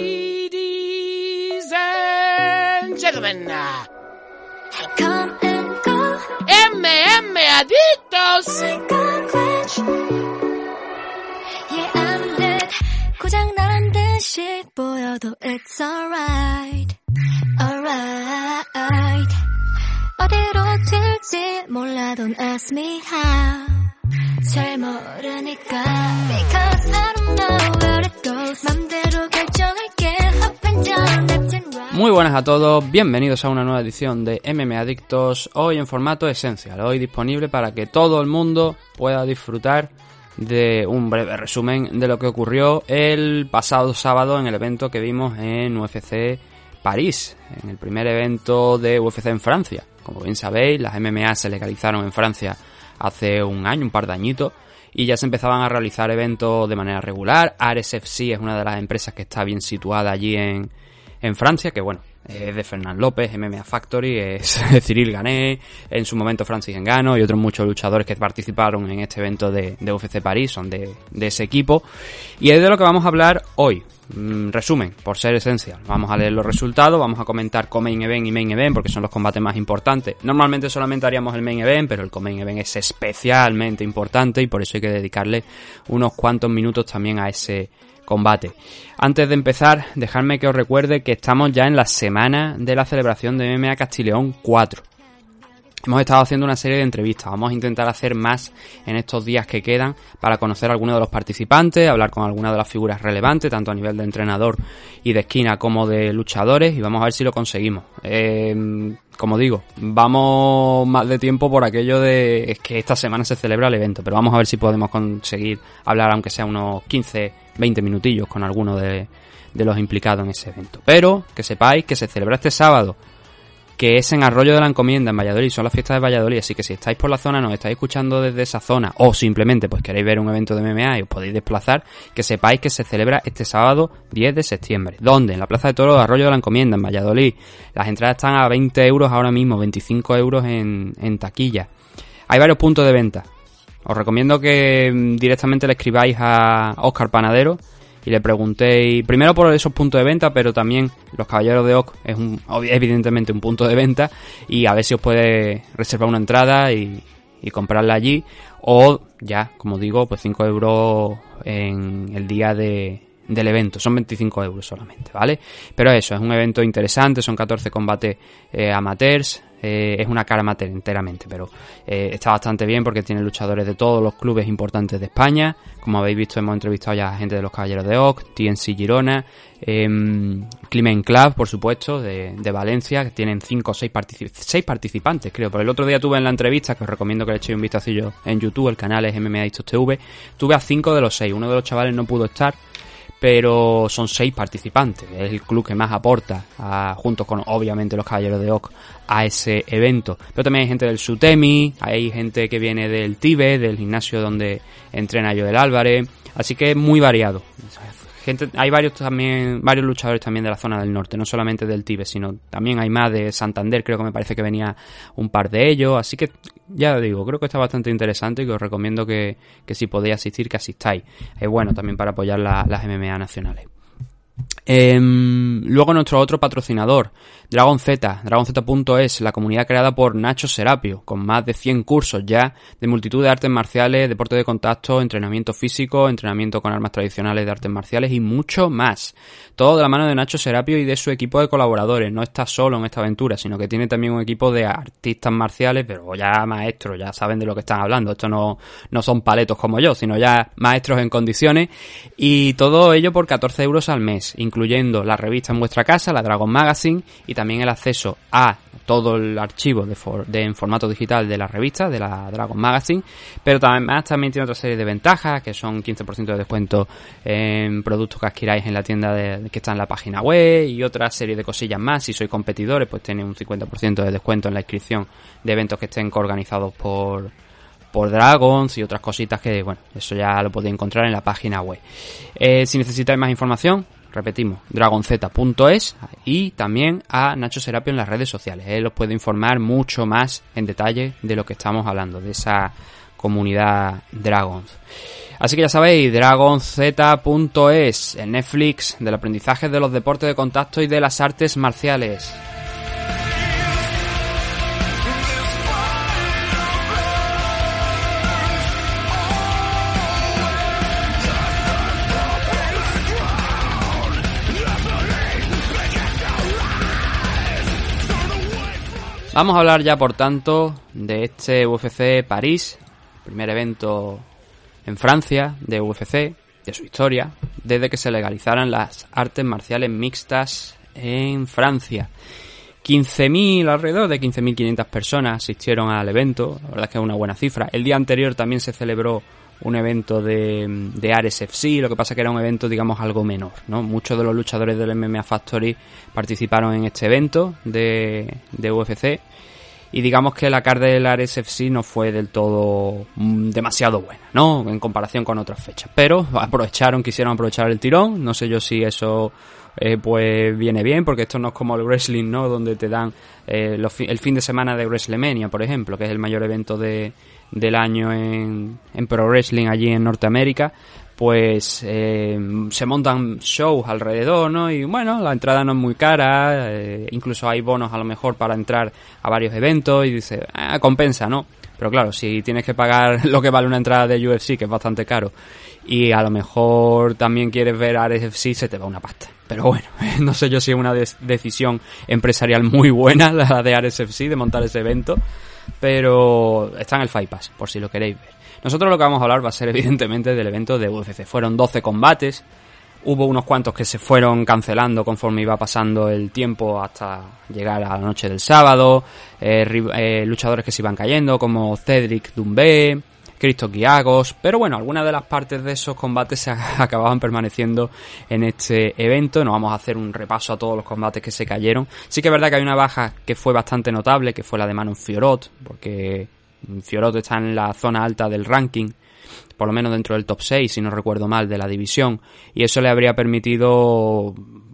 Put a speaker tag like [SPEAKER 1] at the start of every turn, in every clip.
[SPEAKER 1] Ladies and gentlemen,
[SPEAKER 2] Come and go,
[SPEAKER 1] MM Adictos.
[SPEAKER 2] like a glitch. Yeah, I'm dead. 고장 난 듯이 보여도 it's alright. Alright. 어디로 튈지 몰라 don't ask me how. 잘 모르니까. Because I don't know where it goes. 맘대로
[SPEAKER 3] Muy buenas a todos, bienvenidos a una nueva edición de MM Adictos, hoy en formato esencial, hoy disponible para que todo el mundo pueda disfrutar de un breve resumen de lo que ocurrió el pasado sábado en el evento que vimos en UFC París, en el primer evento de UFC en Francia. Como bien sabéis, las MMA se legalizaron en Francia hace un año, un par de añitos, y ya se empezaban a realizar eventos de manera regular. Ares FC es una de las empresas que está bien situada allí en, en Francia, que bueno, es de Fernán López, MMA Factory, es Cyril Gané, en su momento Francis Engano y otros muchos luchadores que participaron en este evento de, de UFC París, son de, de ese equipo. Y es de lo que vamos a hablar hoy. Mm, resumen, por ser esencial. Vamos a leer los resultados, vamos a comentar co-main event y main event porque son los combates más importantes. Normalmente solamente haríamos el main event, pero el co-main event es especialmente importante y por eso hay que dedicarle unos cuantos minutos también a ese combate. Antes de empezar, dejadme que os recuerde que estamos ya en la semana de la celebración de MMA Castileón 4. Hemos estado haciendo una serie de entrevistas, vamos a intentar hacer más en estos días que quedan para conocer a algunos de los participantes, hablar con algunas de las figuras relevantes, tanto a nivel de entrenador y de esquina como de luchadores, y vamos a ver si lo conseguimos. Eh, como digo, vamos más de tiempo por aquello de es que esta semana se celebra el evento, pero vamos a ver si podemos conseguir hablar aunque sea unos 15, 20 minutillos con alguno de los implicados en ese evento. Pero que sepáis que se celebra este sábado que es en Arroyo de la Encomienda, en Valladolid, son las fiestas de Valladolid, así que si estáis por la zona, nos estáis escuchando desde esa zona, o simplemente pues queréis ver un evento de MMA y os podéis desplazar, que sepáis que se celebra este sábado 10 de septiembre. ¿Dónde? En la Plaza de Toro de Arroyo de la Encomienda, en Valladolid. Las entradas están a 20 euros ahora mismo, 25 euros en, en taquilla. Hay varios puntos de venta. Os recomiendo que mm, directamente le escribáis a Oscar Panadero, y le pregunté primero por esos puntos de venta, pero también los Caballeros de Oc es un, evidentemente un punto de venta y a ver si os puede reservar una entrada y, y comprarla allí o ya, como digo, pues 5 euros en el día de, del evento, son 25 euros solamente, ¿vale? Pero eso, es un evento interesante, son 14 combates eh, amateurs, eh, es una cara enteramente, pero eh, está bastante bien porque tiene luchadores de todos los clubes importantes de España. Como habéis visto, hemos entrevistado ya a gente de los Caballeros de Oc, TNC Girona, eh, Climen Club, por supuesto, de, Valencia, que tienen 5 o 6 participantes, creo. Pero el otro día tuve en la entrevista, que os recomiendo que le echéis un vistacillo en YouTube, el canal es MMA TV, tuve a 5 de los 6. Uno de los chavales no pudo estar, pero son seis participantes. Es el club que más aporta, a, junto con obviamente los Caballeros de Oc, a ese evento. Pero también hay gente del Sutemi, hay gente que viene del Tibe, del gimnasio donde entrena Joel Álvarez, así que es muy variado. Hay varios también, varios luchadores también de la zona del norte, no solamente del Tibe, sino también hay más de Santander, creo que me parece que venía un par de ellos, así que ya digo, creo que está bastante interesante y que os recomiendo que, que si podéis asistir, que asistáis. Es bueno también para apoyar la, las MMA nacionales. Eh, luego nuestro otro patrocinador, Dragon Z, DragonZ.es, la comunidad creada por Nacho Serapio, con más de 100 cursos ya de multitud de artes marciales, deporte de contacto, entrenamiento físico, entrenamiento con armas tradicionales de artes marciales y mucho más. Todo de la mano de Nacho Serapio y de su equipo de colaboradores. No está solo en esta aventura, sino que tiene también un equipo de artistas marciales, pero ya maestros, ya saben de lo que están hablando. Esto no, no son paletos como yo, sino ya maestros en condiciones. Y todo ello por 14 euros al mes, incluyendo la revista en vuestra casa, la Dragon Magazine, y también el acceso a todo el archivo de, en formato digital de la revista, de la Dragon Magazine, pero además también tiene otra serie de ventajas, que son 15% de descuento en productos que adquiráis en la tienda de, que está en la página web y otra serie de cosillas más. Si sois competidores, pues tenéis un 50% de descuento en la inscripción de eventos que estén organizados por, por Dragons y otras cositas que, bueno, eso ya lo podéis encontrar en la página web. Eh, si necesitáis más información, repetimos, dragonz.es y también a Nacho Serapio en las redes sociales. Él os puede informar mucho más en detalle de lo que estamos hablando, de esa comunidad Dragons. Así que ya sabéis, dragonz.es, el Netflix del aprendizaje de los deportes de contacto y de las artes marciales. Vamos a hablar ya, por tanto, de este UFC París, primer evento en Francia de UFC, de su historia, desde que se legalizaran las artes marciales mixtas en Francia. 15.000, alrededor de 15.500 personas asistieron al evento, la verdad es que es una buena cifra. El día anterior también se celebró un evento de, de Ares FC, lo que pasa que era un evento, digamos, algo menor, ¿no? Muchos de los luchadores del MMA Factory participaron en este evento de, de UFC y digamos que la carta del Ares FC no fue del todo mm, demasiado buena, ¿no? En comparación con otras fechas. Pero aprovecharon, quisieron aprovechar el tirón, no sé yo si eso eh, pues viene bien, porque esto no es como el wrestling, ¿no? Donde te dan eh, el fin de semana de WrestleMania, por ejemplo, que es el mayor evento de, del año en, en Pro Wrestling allí en Norteamérica, pues eh, se montan shows alrededor, ¿no? Y bueno, la entrada no es muy cara, eh, incluso hay bonos a lo mejor para entrar a varios eventos y dice, ah, compensa, ¿no? Pero claro, si tienes que pagar lo que vale una entrada de UFC, que es bastante caro, y a lo mejor también quieres ver a RFC, se te va una pasta. Pero bueno, no sé yo si es una decisión empresarial muy buena la de RSFC de montar ese evento, pero está en el Fight Pass, por si lo queréis ver. Nosotros lo que vamos a hablar va a ser evidentemente del evento de UFC. Fueron 12 combates, hubo unos cuantos que se fueron cancelando conforme iba pasando el tiempo hasta llegar a la noche del sábado, eh, eh, luchadores que se iban cayendo como Cedric Doumbé, Cristo Guiagos, pero bueno, algunas de las partes de esos combates se acababan permaneciendo en este evento. No vamos a hacer un repaso a todos los combates que se cayeron. Sí que es verdad que hay una baja que fue bastante notable, que fue la de Manon Fiorot, porque Fiorot está en la zona alta del ranking, por lo menos dentro del top 6, si no recuerdo mal, de la división, y eso le habría permitido,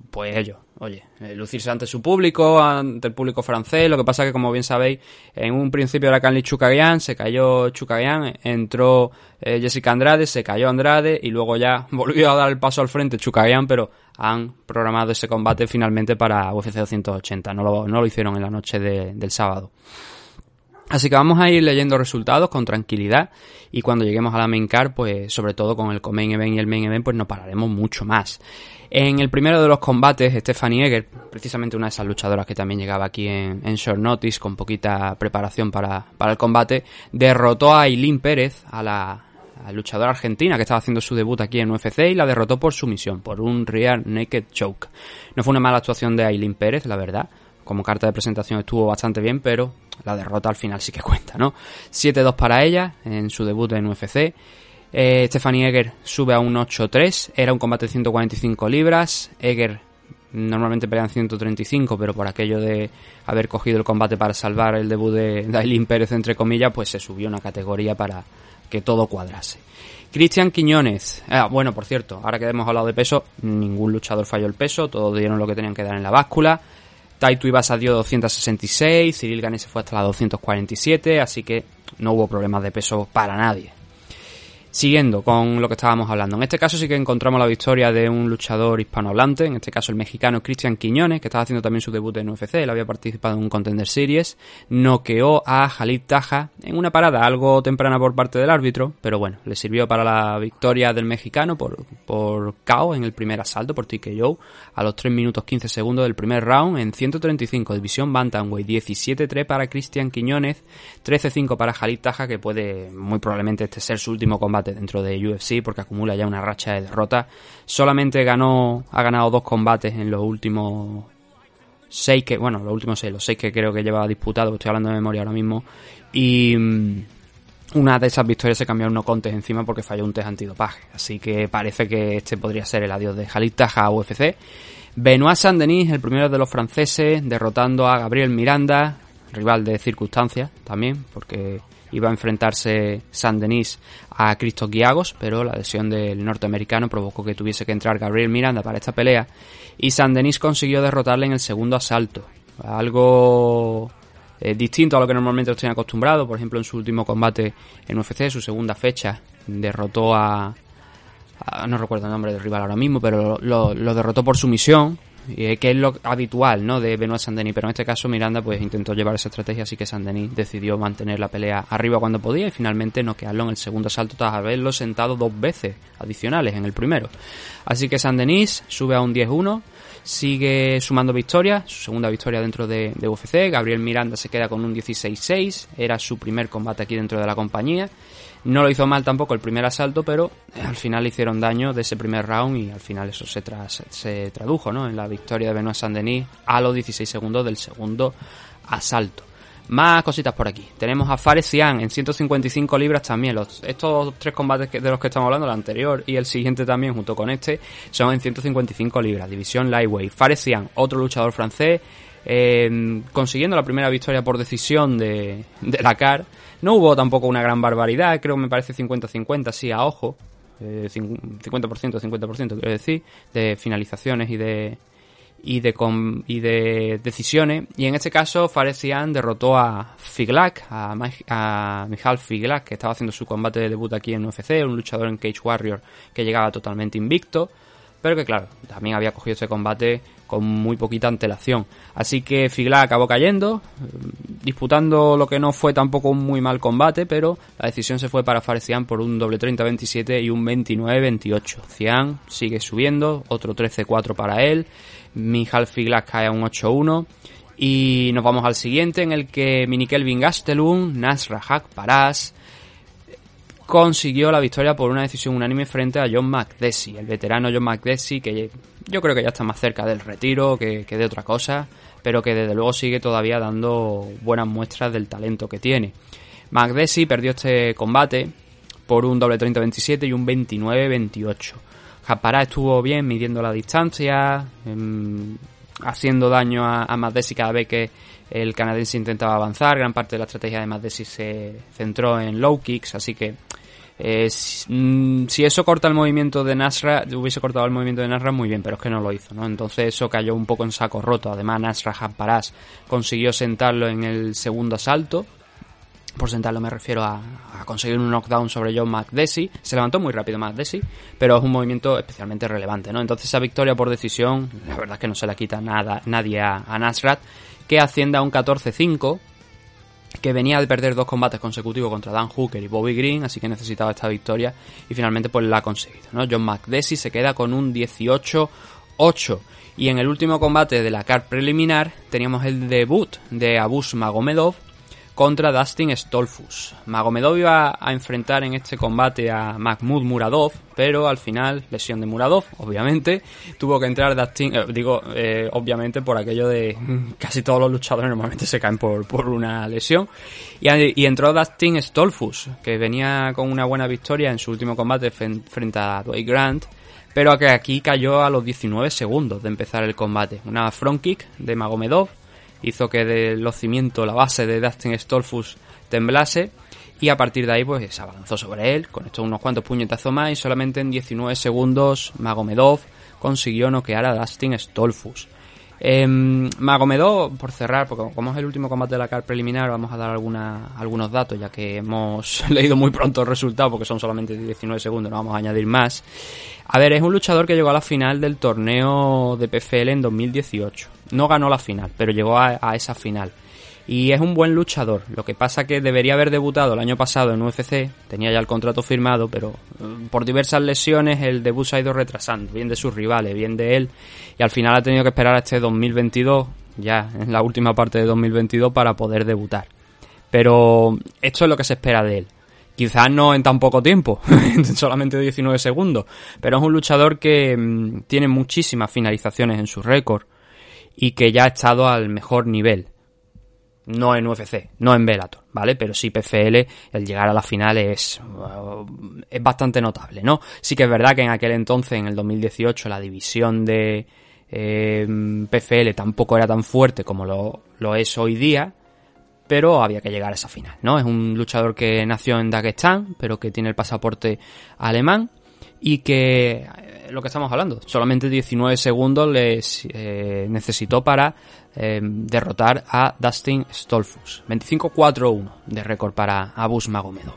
[SPEAKER 3] pues ello, oye, eh, lucirse ante su público, ante el público francés, lo que pasa que como bien sabéis, en un principio era Canli Chukagian, se cayó Chukagian, entró eh, Jessica Andrade, se cayó Andrade, y luego ya volvió a dar el paso al frente Chukagian, pero han programado ese combate finalmente para UFC 280, no lo, no lo hicieron en la noche del sábado. Así que vamos a ir leyendo resultados con tranquilidad y cuando lleguemos a la main card, pues sobre todo con el main event y el main event, pues no pararemos mucho más. En el primero de los combates, Stephanie Egger, precisamente una de esas luchadoras que también llegaba aquí en, short notice con poquita preparación para, el combate, derrotó a Eileen Pérez, a la, luchadora argentina que estaba haciendo su debut aquí en UFC y la derrotó por sumisión, por un rear naked choke. No fue una mala actuación de Eileen Pérez, la verdad. Como carta de presentación estuvo bastante bien, pero la derrota al final sí que cuenta, ¿no? 7-2 para ella en su debut en UFC. Eh, Stephanie Egger sube a un 8-3. Era un combate de 145 libras. Egger normalmente pelean 135, pero por aquello de haber cogido el combate para salvar el debut de Dailin Pérez, entre comillas, pues se subió una categoría para que todo cuadrase. Cristian Quiñones. Ah, bueno, por cierto, ahora que hemos hablado de peso, ningún luchador falló el peso, todos dieron lo que tenían que dar en la báscula. Taito Ibasa dio 266, Cyril Gane se fue hasta la 247, así que no hubo problemas de peso para nadie. Siguiendo con lo que estábamos hablando. En este caso sí que encontramos la victoria de un luchador hispanohablante, en este caso el mexicano Cristian Quiñones, que estaba haciendo también su debut en UFC, él había participado en un Contender Series, noqueó a Jalid Taja en una parada algo temprana por parte del árbitro, pero bueno, le sirvió para la victoria del mexicano por, por KO en el primer asalto, por TKO, a los 3 minutos 15 segundos del primer round en 135, división Bantamweight, 17-3 para Cristian Quiñones, 13-5 para Jalid Taja, que puede muy probablemente este ser su último combate dentro de UFC porque acumula ya una racha de derrotas. Solamente ganó, ha ganado dos combates en los últimos seis que, bueno, los últimos seis, los seis que creo que lleva disputado, estoy hablando de memoria ahora mismo. Y mm, una de esas victorias se cambió unos contes encima porque falló un test antidopaje. Así que parece que este podría ser el adiós de Taja a UFC. Benoit Saint-Denis, el primero de los franceses, derrotando a Gabriel Miranda, rival de circunstancias también, porque iba a enfrentarse San Denis a Cristo Guiagos, pero la lesión del norteamericano provocó que tuviese que entrar Gabriel Miranda para esta pelea y San Denis consiguió derrotarle en el segundo asalto. Algo eh, distinto a lo que normalmente estoy acostumbrado. Por ejemplo, en su último combate en UFC, su segunda fecha, derrotó a, no recuerdo el nombre del rival ahora mismo, pero lo, lo derrotó por sumisión que es lo habitual ¿no? de Benoit Saint-Denis, pero en este caso Miranda pues intentó llevar esa estrategia, así que Saint-Denis decidió mantener la pelea arriba cuando podía y finalmente noquearlo en el segundo asalto tras haberlo sentado dos veces adicionales en el primero. Así que Saint-Denis sube a un 10-1, sigue sumando victorias, su segunda victoria dentro de, UFC, Gabriel Miranda se queda con un 16-6, era su primer combate aquí dentro de la compañía no lo hizo mal tampoco el primer asalto, pero al final le hicieron daño de ese primer round y al final eso se, se tradujo ¿no? en la victoria de Benoit Saint-Denis a los 16 segundos del segundo asalto. Más cositas por aquí. Tenemos a Fares en 155 libras también. Estos tres combates de los que estamos hablando, el anterior y el siguiente también, junto con este, son en 155 libras. División Lightweight. Fares otro luchador francés, eh, consiguiendo la primera victoria por decisión de, de no hubo tampoco una gran barbaridad, creo que me parece 50-50, sí, a ojo. 50%, 50%, quiero decir, de finalizaciones y de y de y de decisiones y en este caso Faresian derrotó a Figlak a, Michal Figlak que estaba haciendo su combate de debut aquí en UFC un luchador en Cage Warrior que llegaba totalmente invicto pero que claro, también había cogido ese combate con muy poquita antelación. Así que Figla acabó cayendo, disputando lo que no fue tampoco un muy mal combate, pero la decisión se fue para Farecian por un doble 30-27 y un 29-28. Cian sigue subiendo, otro 13-4 para él, Mijal Figla cae a un 8-1. Y nos vamos al siguiente en el que Minikelvin Gastelum, Nasra Hak Paras, consiguió la victoria por una decisión unánime frente a John McDessie, el veterano John McDessie, que yo creo que ya está más cerca del retiro que, de otra cosa, pero que desde luego sigue todavía dando buenas muestras del talento que tiene. McDessie perdió este combate por un doble 30-27 y un 29-28. Japará estuvo bien midiendo la distancia, em, haciendo daño a, a cada vez que el canadiense intentaba avanzar. Gran parte de la estrategia de McDessie se centró en low kicks, así que eh, mm, si, eso corta el movimiento de Nasra, hubiese cortado el movimiento de Nasra muy bien, pero es que no lo hizo, ¿no? Entonces eso cayó un poco en saco roto. Además, Nasra Hamparas consiguió sentarlo en el segundo asalto. Por sentarlo me refiero a, conseguir un knockdown sobre John McDessie. Se levantó muy rápido McDessie, pero es un movimiento especialmente relevante, ¿no? Entonces esa victoria por decisión, la verdad es que no se la quita nada, nadie a, a Nasrat, que asciende a un 14-5 que venía de perder dos combates consecutivos contra Dan Hooker y Bobby Green, así que necesitaba esta victoria y finalmente pues la ha conseguido. ¿no? John McDessie se queda con un 18-8 y en el último combate de la card preliminar teníamos el debut de Abus Magomedov contra Dustin Stolfus. Magomedov iba a enfrentar en este combate a Mahmoud Muradov, pero al final, lesión de Muradov, obviamente, tuvo que entrar Dustin, eh, digo, eh, obviamente por aquello de casi todos los luchadores normalmente se caen por, por una lesión, y, entró Dustin Stolfus, que venía con una buena victoria en su último combate frente a Dwight Grant, pero que aquí cayó a los 19 segundos de empezar el combate. Una front kick de Magomedov hizo que de los cimientos, la base de Dustin Stolfus temblase y a partir de ahí pues se avanzó sobre él con estos unos cuantos puñetazos más y solamente en 19 segundos Magomedov consiguió noquear a Dustin Stolfus. Eh, Magomedov, por cerrar, porque como es el último combate de la car preliminar, vamos a dar alguna, algunos datos, ya que hemos leído muy pronto el resultado, porque son solamente 19 segundos, no vamos a añadir más. A ver, es un luchador que llegó a la final del torneo de PFL en 2018. No ganó la final, pero llegó a, esa final. Y es un buen luchador. Lo que pasa que debería haber debutado el año pasado en UFC, tenía ya el contrato firmado, pero eh, por diversas lesiones el debut se ha ido retrasando, bien de sus rivales, bien de él, y al final ha tenido que esperar a este 2022, ya en la última parte de 2022, para poder debutar. Pero esto es lo que se espera de él. Quizás no en tan poco tiempo, solamente 19 segundos, pero es un luchador que mm, tiene muchísimas finalizaciones en su récord y que ya ha estado al mejor nivel. No en UFC, no en Bellator, ¿vale? Pero sí PFL, el llegar a la final es, uh, es bastante notable, ¿no? Sí que es verdad que en aquel entonces, en el 2018, la división de eh, PFL tampoco era tan fuerte como lo, lo es hoy día, pero había que llegar a esa final, ¿no? Es un luchador que nació en Dagestán, pero que tiene el pasaporte alemán y que lo que estamos hablando. Solamente 19 segundos les eh, necesitó para eh, derrotar a Dustin Stolfus. 25-4-1 de récord para Abus Magomedov.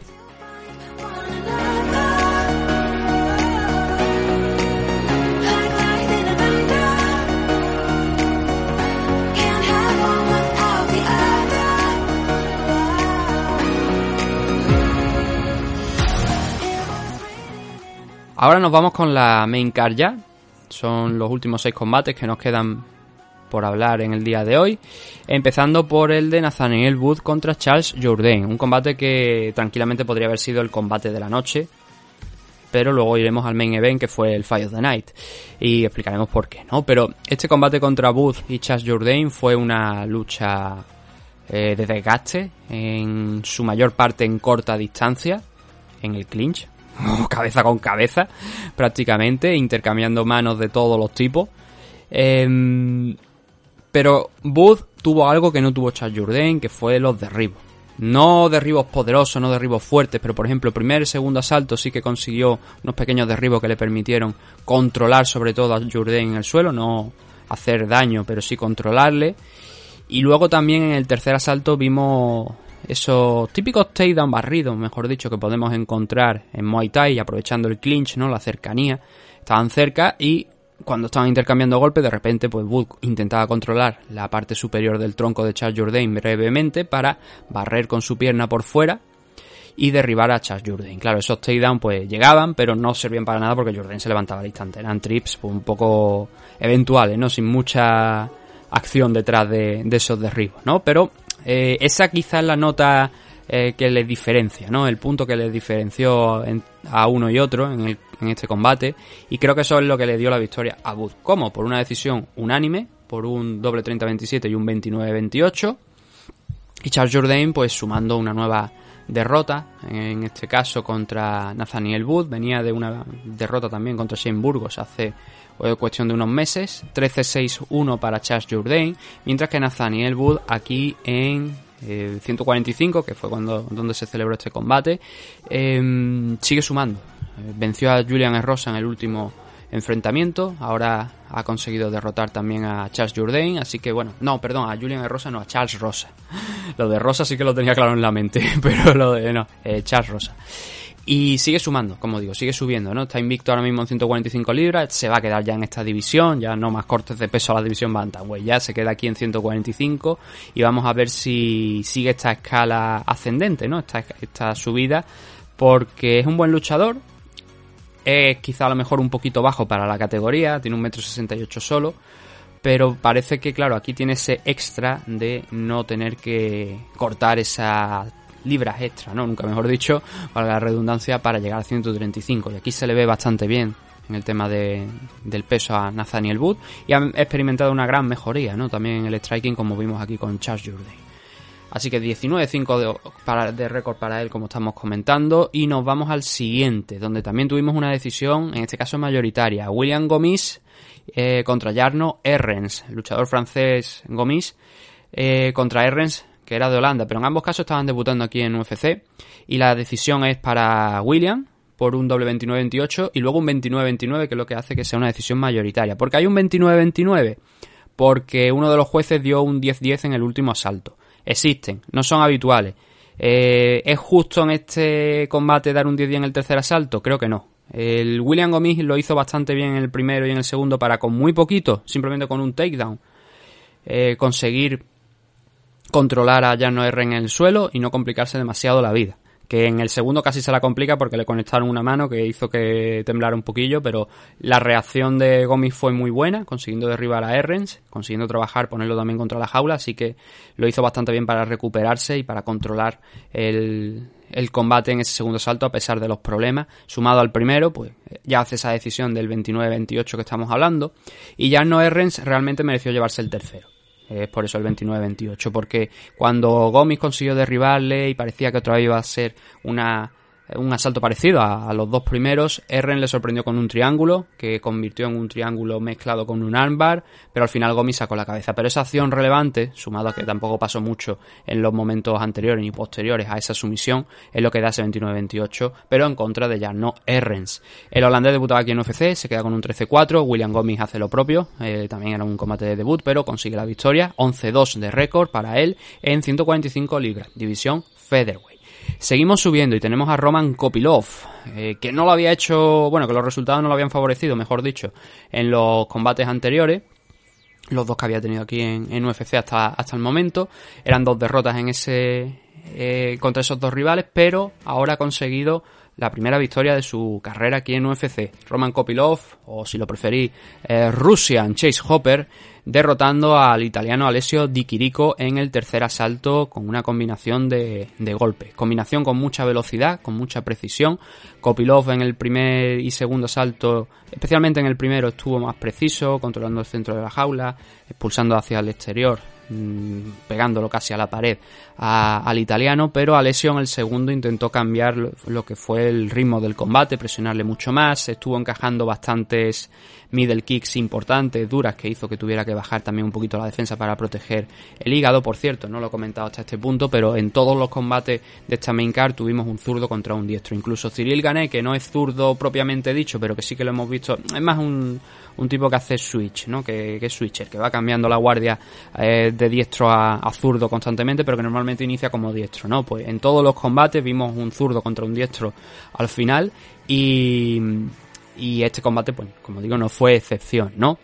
[SPEAKER 3] Ahora nos vamos con la main card ya. Son los últimos seis combates que nos quedan por hablar en el día de hoy. Empezando por el de Nathaniel Wood contra Charles Jourdain. Un combate que tranquilamente podría haber sido el combate de la noche. Pero luego iremos al main event que fue el Fight of the Night. Y explicaremos por qué, ¿no? Pero este combate contra Wood y Charles Jourdain fue una lucha eh, de desgaste. En su mayor parte en corta distancia. En el clinch. cabeza con cabeza, prácticamente, intercambiando manos de todos los tipos. Em, pero Booth tuvo algo que no tuvo Charles Jourdain, que fue los derribos. No derribos poderosos, no derribos fuertes, pero por ejemplo, primer y segundo asalto sí que consiguió unos pequeños derribos que le permitieron controlar sobre todo a Jourdain en el suelo, no hacer daño, pero sí controlarle. Y luego también en el tercer asalto vimos esos típicos takedown barridos, mejor dicho, que podemos encontrar en Muay Thai, aprovechando el clinch, ¿no? La cercanía. Estaban cerca y cuando estaban intercambiando golpes, de repente, pues Wood intentaba controlar la parte superior del tronco de Charles Jourdain brevemente para barrer con su pierna por fuera y derribar a Charles Jourdain. Claro, esos takedown pues llegaban, pero no servían para nada porque Jourdain se levantaba al instante. Eran trips pues, un poco eventuales, ¿no? Sin mucha acción detrás de, de esos derribos, ¿no? Pero eh, esa quizás es la nota eh, que les diferencia, ¿no? El punto que les diferenció en- a uno y otro en, el- en este combate. Y creo que eso es lo que le dio la victoria a Booth. ¿Cómo? Por una decisión unánime, por un doble 30-27 y un 29-28. Y Charles Jourdain, pues sumando una nueva derrota, en este caso contra Nathaniel Wood, venía de una derrota también contra Shane Burgos hace cuestión de unos meses, 13-6-1 para Charles Jourdain, mientras que Nathaniel Wood aquí en eh, 145, que fue cuando donde se celebró este combate, eh, sigue sumando. Eh, venció a Julian Rosa en el último enfrentamiento. Ahora ha conseguido derrotar también a Charles Jourdain. Así que bueno, no, perdón, a Julian Rosa, no, a Charles Rosa. Lo de Rosa sí que lo tenía claro en la mente, pero lo de no, eh, Charles Rosa. Y sigue sumando, como digo, sigue subiendo, ¿no? Está invicto ahora mismo en 145 libras, se va a quedar ya en esta división, ya no más cortes de peso a la división Bantamweight, ya se queda aquí en 145 y vamos a ver si sigue esta escala ascendente, ¿no? Esta, esta subida, porque es un buen luchador, es quizá a lo mejor un poquito bajo para la categoría, tiene un metro sesenta y ocho solo, pero parece que claro, aquí tiene ese extra de no tener que cortar esas libras extra, ¿no? Nunca mejor dicho, para la redundancia, para llegar a 135. Y aquí se le ve bastante bien en el tema de, del peso a Nathaniel Wood y ha experimentado una gran mejoría, ¿no? También en el striking como vimos aquí con Charles Jourdain. Así que 19-5 de, de récord para él, como estamos comentando. Y nos vamos al siguiente, donde también tuvimos una decisión, en este caso mayoritaria. William Gomis eh, contra Jarno Errens, luchador francés Gomis eh, contra Errens, que era de Holanda. Pero en ambos casos estaban debutando aquí en UFC. Y la decisión es para William, por un doble 29-28 y luego un 29-29, que es lo que hace que sea una decisión mayoritaria. Porque hay un 29-29, porque uno de los jueces dio un 10-10 en el último asalto. Existen, no son habituales. Eh, ¿Es justo en este combate dar un 10-10 en el tercer asalto? Creo que no. El William Gomis lo hizo bastante bien en el primero y en el segundo para con muy poquito, simplemente con un takedown, eh, conseguir controlar a Jarno R en el suelo y no complicarse demasiado la vida. Que en el segundo casi se la complica porque le conectaron una mano que hizo que temblara un poquillo, pero la reacción de Gomis fue muy buena, consiguiendo derribar a Errens, consiguiendo trabajar, ponerlo también contra la jaula, así que lo hizo bastante bien para recuperarse y para controlar el, el combate en ese segundo salto a pesar de los problemas. Sumado al primero, pues ya hace esa decisión del 29-28 que estamos hablando. Y ya no Errens realmente mereció llevarse el tercero. Es por eso el 29-28, porque cuando Gomis consiguió derribarle y parecía que otra vez iba a ser una un asalto parecido a, los dos primeros. Erren le sorprendió con un triángulo, que convirtió en un triángulo mezclado con un armbar, pero al final Gomi sacó la cabeza. Pero esa acción relevante, sumado a que tampoco pasó mucho en los momentos anteriores ni posteriores a esa sumisión, es lo que da ese 29-28, pero en contra de Jarno Errens. El holandés debutaba aquí en UFC, se queda con un 13-4, William Gomis hace lo propio, eh, también era un combate de debut, pero consigue la victoria, 11-2 de récord para él en 145 libras, división featherweight. Seguimos subiendo y tenemos a Roman Kopilov, eh, que no lo había hecho, bueno, que los resultados no lo habían favorecido, mejor dicho, en los combates anteriores. Los dos que había tenido aquí en, UFC hasta, hasta el momento. Eran dos derrotas en ese, eh, contra esos dos rivales, pero ahora ha conseguido la primera victoria de su carrera aquí en UFC. Roman Kopilov, o si lo preferí, eh, Russian Chase Hopper, derrotando al italiano Alessio Di Chirico en el tercer asalto con una combinación de, de golpes. Combinación con mucha velocidad, con mucha precisión. Kopilov en el primer y segundo asalto, especialmente en el primero, estuvo más preciso, controlando el centro de la jaula, expulsando hacia el exterior Mm, pegándolo casi a la pared al italiano, pero Alessio en el segundo intentó cambiar lo, que fue el ritmo del combate, presionarle mucho más, estuvo encajando bastantes middle kicks importantes, duras, que hizo que tuviera que bajar también un poquito la defensa para proteger el hígado, por cierto, no lo he comentado hasta este punto, pero en todos los combates de esta main card tuvimos un zurdo contra un diestro, incluso Cyril Gané, que no es zurdo propiamente dicho, pero que sí que lo hemos visto, es más un un tipo que hace switch, ¿no? Que, es switcher, que va cambiando la guardia eh, de diestro a, zurdo constantemente, pero que normalmente inicia como diestro, ¿no? Pues en todos los combates vimos un zurdo contra un diestro al final y, y este combate, pues como digo, no fue excepción, ¿no?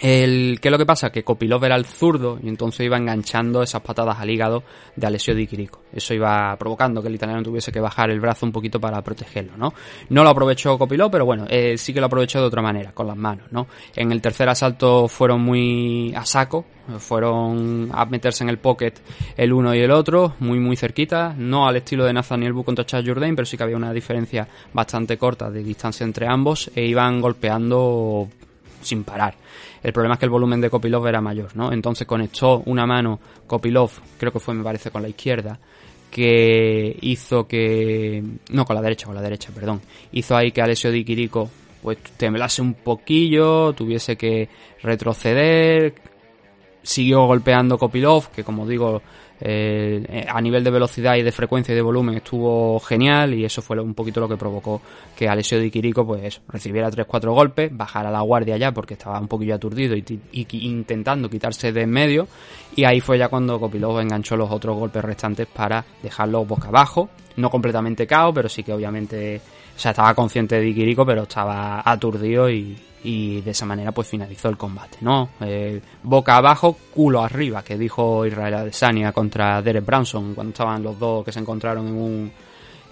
[SPEAKER 3] El, ¿Qué es lo que pasa? Que Kopilov era el zurdo y entonces iba enganchando esas patadas al hígado de Alessio Di Chirico. Eso iba provocando que el italiano tuviese que bajar el brazo un poquito para protegerlo, ¿no? No lo aprovechó Kopilov, pero bueno, eh, sí que lo aprovechó de otra manera, con las manos, ¿no? En el tercer asalto fueron muy a saco, fueron a meterse en el pocket el uno y el otro, muy muy cerquita, no al estilo de Nathaniel Bu contra Charles Jourdain, pero sí que había una diferencia bastante corta de distancia entre ambos e iban golpeando sin parar. El problema es que el volumen de Kopilov era mayor, ¿no? Entonces conectó una mano Kopilov, creo que fue, me parece, con la izquierda, que hizo que... No, con la derecha, con la derecha, perdón. Hizo ahí que Alessio Di Chirico pues temblase un poquillo, tuviese que retroceder, siguió golpeando Kopilov, que como digo, eh, a nivel de velocidad y de frecuencia y de volumen estuvo genial y eso fue un poquito lo que provocó que Alessio Di Chirico pues recibiera 3-4 golpes, bajara la guardia ya porque estaba un poquillo aturdido y, intentando quitarse de en medio. Y ahí fue ya cuando Kopilov enganchó los otros golpes restantes para dejarlo boca abajo, no completamente cao, pero sí que obviamente o sea, estaba consciente de Di Chirico, pero estaba aturdido y, y de esa manera pues finalizó el combate, ¿no? Eh, boca abajo, culo arriba, que dijo Israel Adesanya contra Derek Branson cuando estaban los dos que se encontraron en un,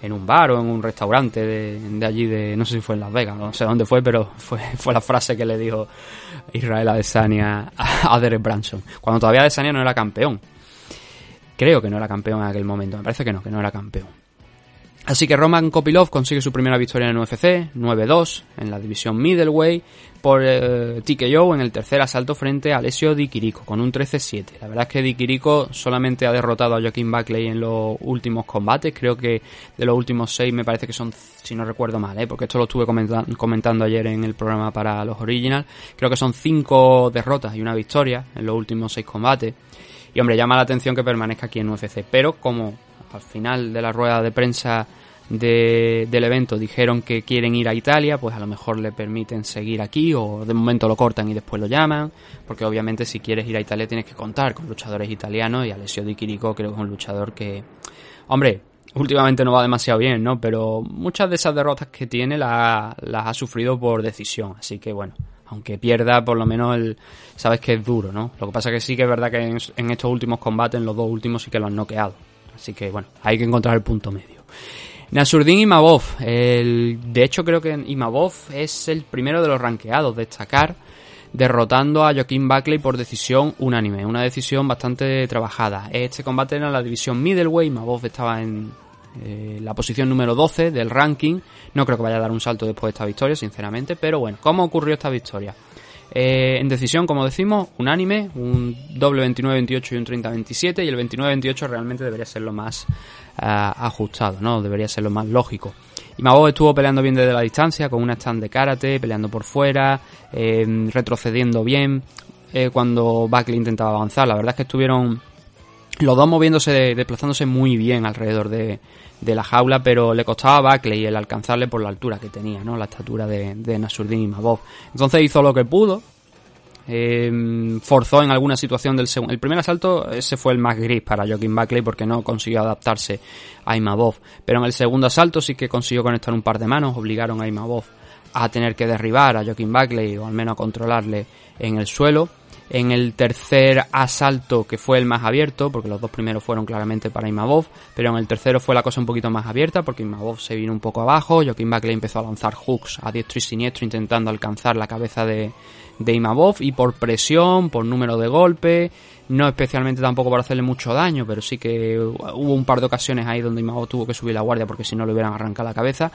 [SPEAKER 3] en un bar o en un restaurante de, allí de, no sé si fue en Las Vegas, no sé dónde fue, pero fue, fue la frase que le dijo Israel Adesanya a, a Derek Branson, cuando todavía Adesanya no era campeón. Creo que no era campeón en aquel momento, me parece que no, que no era campeón. Así que Roman Kopilov consigue su primera victoria en el UFC, 9-2 en la división middleweight por eh, TKO en el tercer asalto frente a Alessio Di Chirico con un 13-7. La verdad es que Di Chirico solamente ha derrotado a Joaquín Buckley en los últimos combates, creo que de los últimos seis me parece que son, si no recuerdo mal, ¿eh? porque esto lo estuve comentando ayer en el programa para los Original, creo que son cinco derrotas y una victoria en los últimos seis combates. Y hombre, llama la atención que permanezca aquí en UFC, pero como al final de la rueda de prensa del evento dijeron que quieren ir a Italia, pues a lo mejor le permiten seguir aquí o de momento lo cortan y después lo llaman, porque obviamente si quieres ir a Italia tienes que contar con luchadores italianos y Alessio Di Chirico creo que es un luchador que, hombre, últimamente no va demasiado bien, ¿no? Pero muchas de esas derrotas que tiene las ha sufrido por decisión, así que bueno, aunque pierda, por lo menos el, sabes que es duro, ¿no? Lo que pasa que sí que es verdad que en, en estos últimos combates, en los dos últimos, sí que lo han noqueado. Así que bueno, hay que encontrar el punto medio. Nasurdin Imavov. El, de hecho, creo que Imavov es el primero de los ranqueados. Destacar derrotando a Joaquín Buckley por decisión unánime. Una decisión bastante trabajada. Este combate era la división middleweight. Imavov estaba en eh, la posición número 12 del ranking. No creo que vaya a dar un salto después de esta victoria, sinceramente. Pero bueno, ¿cómo ocurrió esta victoria? Eh, en decisión, como decimos, unánime, un doble 29-28 y un 30-27, y el 29-28 realmente debería ser lo más ajustado, ¿no? Debería ser lo más lógico. Y Mabov estuvo peleando bien desde la distancia, con una stand de karate, peleando por fuera, eh, retrocediendo bien eh, cuando Buckley intentaba avanzar. La verdad es que estuvieron los dos moviéndose, desplazándose muy bien alrededor de, la jaula, pero le costaba a Buckley el alcanzarle por la altura que tenía, ¿no? La estatura de, de y Mabov. Entonces hizo lo que pudo, eh, forzó en alguna situación del segundo. El primer asalto, ese fue el más gris para Joaquín Buckley porque no consiguió adaptarse a Imavov. Pero en el segundo asalto sí que consiguió conectar un par de manos, obligaron a Imavov a tener que derribar a Joaquín Buckley o al menos a controlarle en el suelo. En el tercer asalto, que fue el más abierto, porque los dos primeros fueron claramente para Imavov, pero en el tercero fue la cosa un poquito más abierta, porque Imavov se vino un poco abajo, Joaquín Buckley empezó a lanzar hooks a diestro y siniestro intentando alcanzar la cabeza de, de Imavov y por presión, por número de golpe, no especialmente tampoco para hacerle mucho daño, pero sí que hubo un par de ocasiones ahí donde Imavov tuvo que subir la guardia porque si no le hubieran arrancado la cabeza,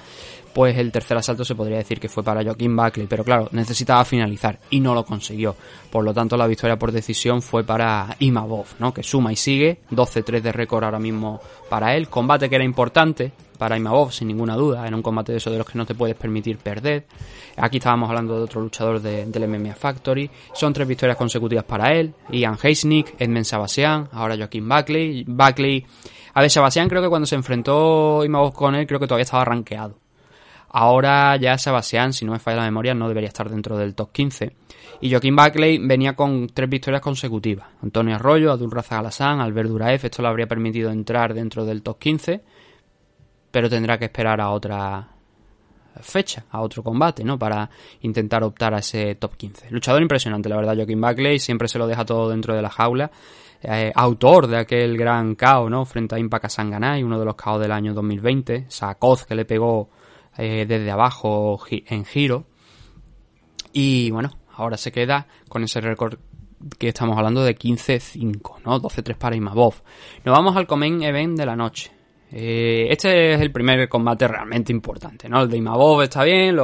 [SPEAKER 3] pues el tercer asalto se podría decir que fue para Joaquín Buckley, pero claro, necesitaba finalizar y no lo consiguió. Por lo tanto, la victoria por decisión fue para Imavov, ¿no? Que suma y sigue, 12-3 de récord ahora mismo para él, combate que era importante, para Imavov, sin ninguna duda. Era un combate de esos de los que no te puedes permitir perder. Aquí estábamos hablando de otro luchador de, del MMA Factory. Son tres victorias consecutivas para él. Ian Heisnick, Edmund Sabasian, ahora Joaquín Buckley. Buckley. A ver, Sabasian creo que cuando se enfrentó Imavov con él, creo que todavía estaba rankeado. Ahora ya Sabasian, si no me falla la memoria, no debería estar dentro del top 15. Y Joaquín Buckley venía con tres victorias consecutivas. Antonio Arroyo, Abdul Raza Galasán, Albert Duraev, esto le habría permitido entrar dentro del top 15 pero tendrá que esperar a otra fecha, a otro combate, ¿no? Para intentar optar a ese top 15. Luchador impresionante, la verdad, Joaquín Buckley siempre se lo deja todo dentro de la jaula. Eh, autor de aquel gran KO, ¿no? Frente a Impaka Sanganay, uno de los KO del año 2020. Sakoz que le pegó eh, desde abajo en giro. Y bueno, ahora se queda con ese récord que estamos hablando de 15-5, ¿no? 12-3 para Imabov. Nos vamos al Comen Event de la noche. Eh, este es el primer combate realmente importante, ¿no? El de Imabov está bien,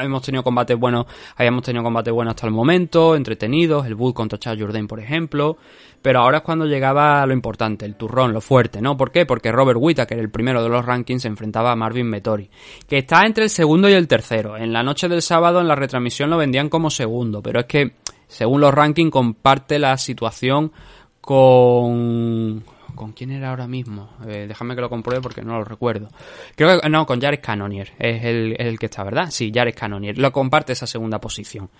[SPEAKER 3] hemos tenido combates buenos, habíamos tenido combates buenos hasta el momento, entretenidos, el Bull contra Chad Jourdain, por ejemplo, pero ahora es cuando llegaba lo importante, el turrón, lo fuerte, ¿no? ¿Por qué? Porque Robert Whittaker, el primero de los rankings, se enfrentaba a Marvin Vettori, que está entre el segundo y el tercero. En la noche del sábado en la retransmisión lo vendían como segundo, pero es que, según los rankings, comparte la situación con ¿Con quién era ahora mismo? Eh, déjame que lo compruebe porque no lo recuerdo. Creo que no, con Jared Cannonier. Es el, que está, ¿verdad? Sí, Jared Cannonier. Lo comparte esa segunda posición.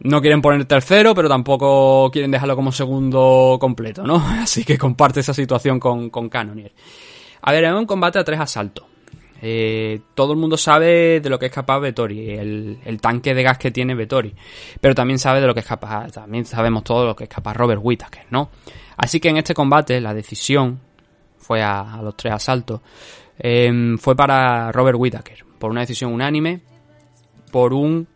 [SPEAKER 3] No quieren poner tercero, pero tampoco quieren dejarlo como segundo completo, ¿no? Así que comparte esa situación con, con Cannonier. A ver, es un combate a tres asaltos. Eh, todo el mundo sabe de lo que es capaz Vettori, el, el, tanque de gas que tiene Vettori, pero también sabe de lo que es capaz, también sabemos todo lo que es capaz Robert Whittaker, ¿no? Así que en este combate la decisión fue a, los tres asaltos. Em, fue para Robert Whittaker, por una decisión unánime, por un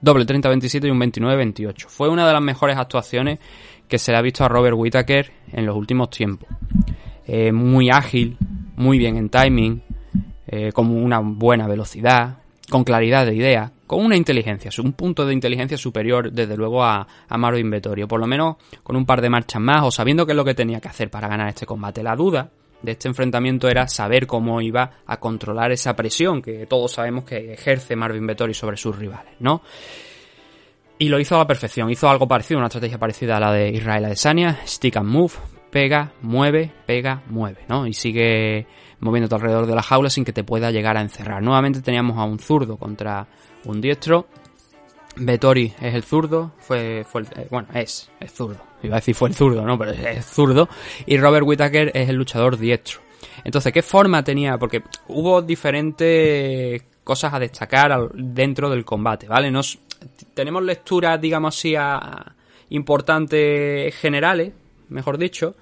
[SPEAKER 3] doble 30-27 y un 29-28. Fue una de las mejores actuaciones que se le ha visto a Robert Whittaker en los últimos tiempos. Eh, muy ágil, muy bien en timing, eh, con una buena velocidad, con claridad de idea, con una inteligencia, un punto de inteligencia superior desde luego a, a Marvin Vettorio, por lo menos con un par de marchas más o sabiendo qué es lo que tenía que hacer para ganar este combate. La duda de este enfrentamiento era saber cómo iba a controlar esa presión que todos sabemos que ejerce Marvin Vettori sobre sus rivales, ¿no? Y lo hizo a la perfección, hizo algo parecido, una estrategia parecida a la de Israel Adesanya, stick and move, pega, mueve, pega, mueve, ¿no? Y sigue moviéndote alrededor de la jaula sin que te pueda llegar a encerrar. Nuevamente teníamos a un zurdo contra un diestro. Vettori es el zurdo, fue, fue eh, bueno, es, es zurdo. Iba a decir fue el zurdo, ¿no? Pero es, zurdo. Y Robert Whittaker es el luchador diestro. Entonces, ¿qué forma tenía? Porque hubo diferentes cosas a destacar dentro del combate, ¿vale? Nos, tenemos lecturas, digamos así, a, importantes generales, mejor dicho,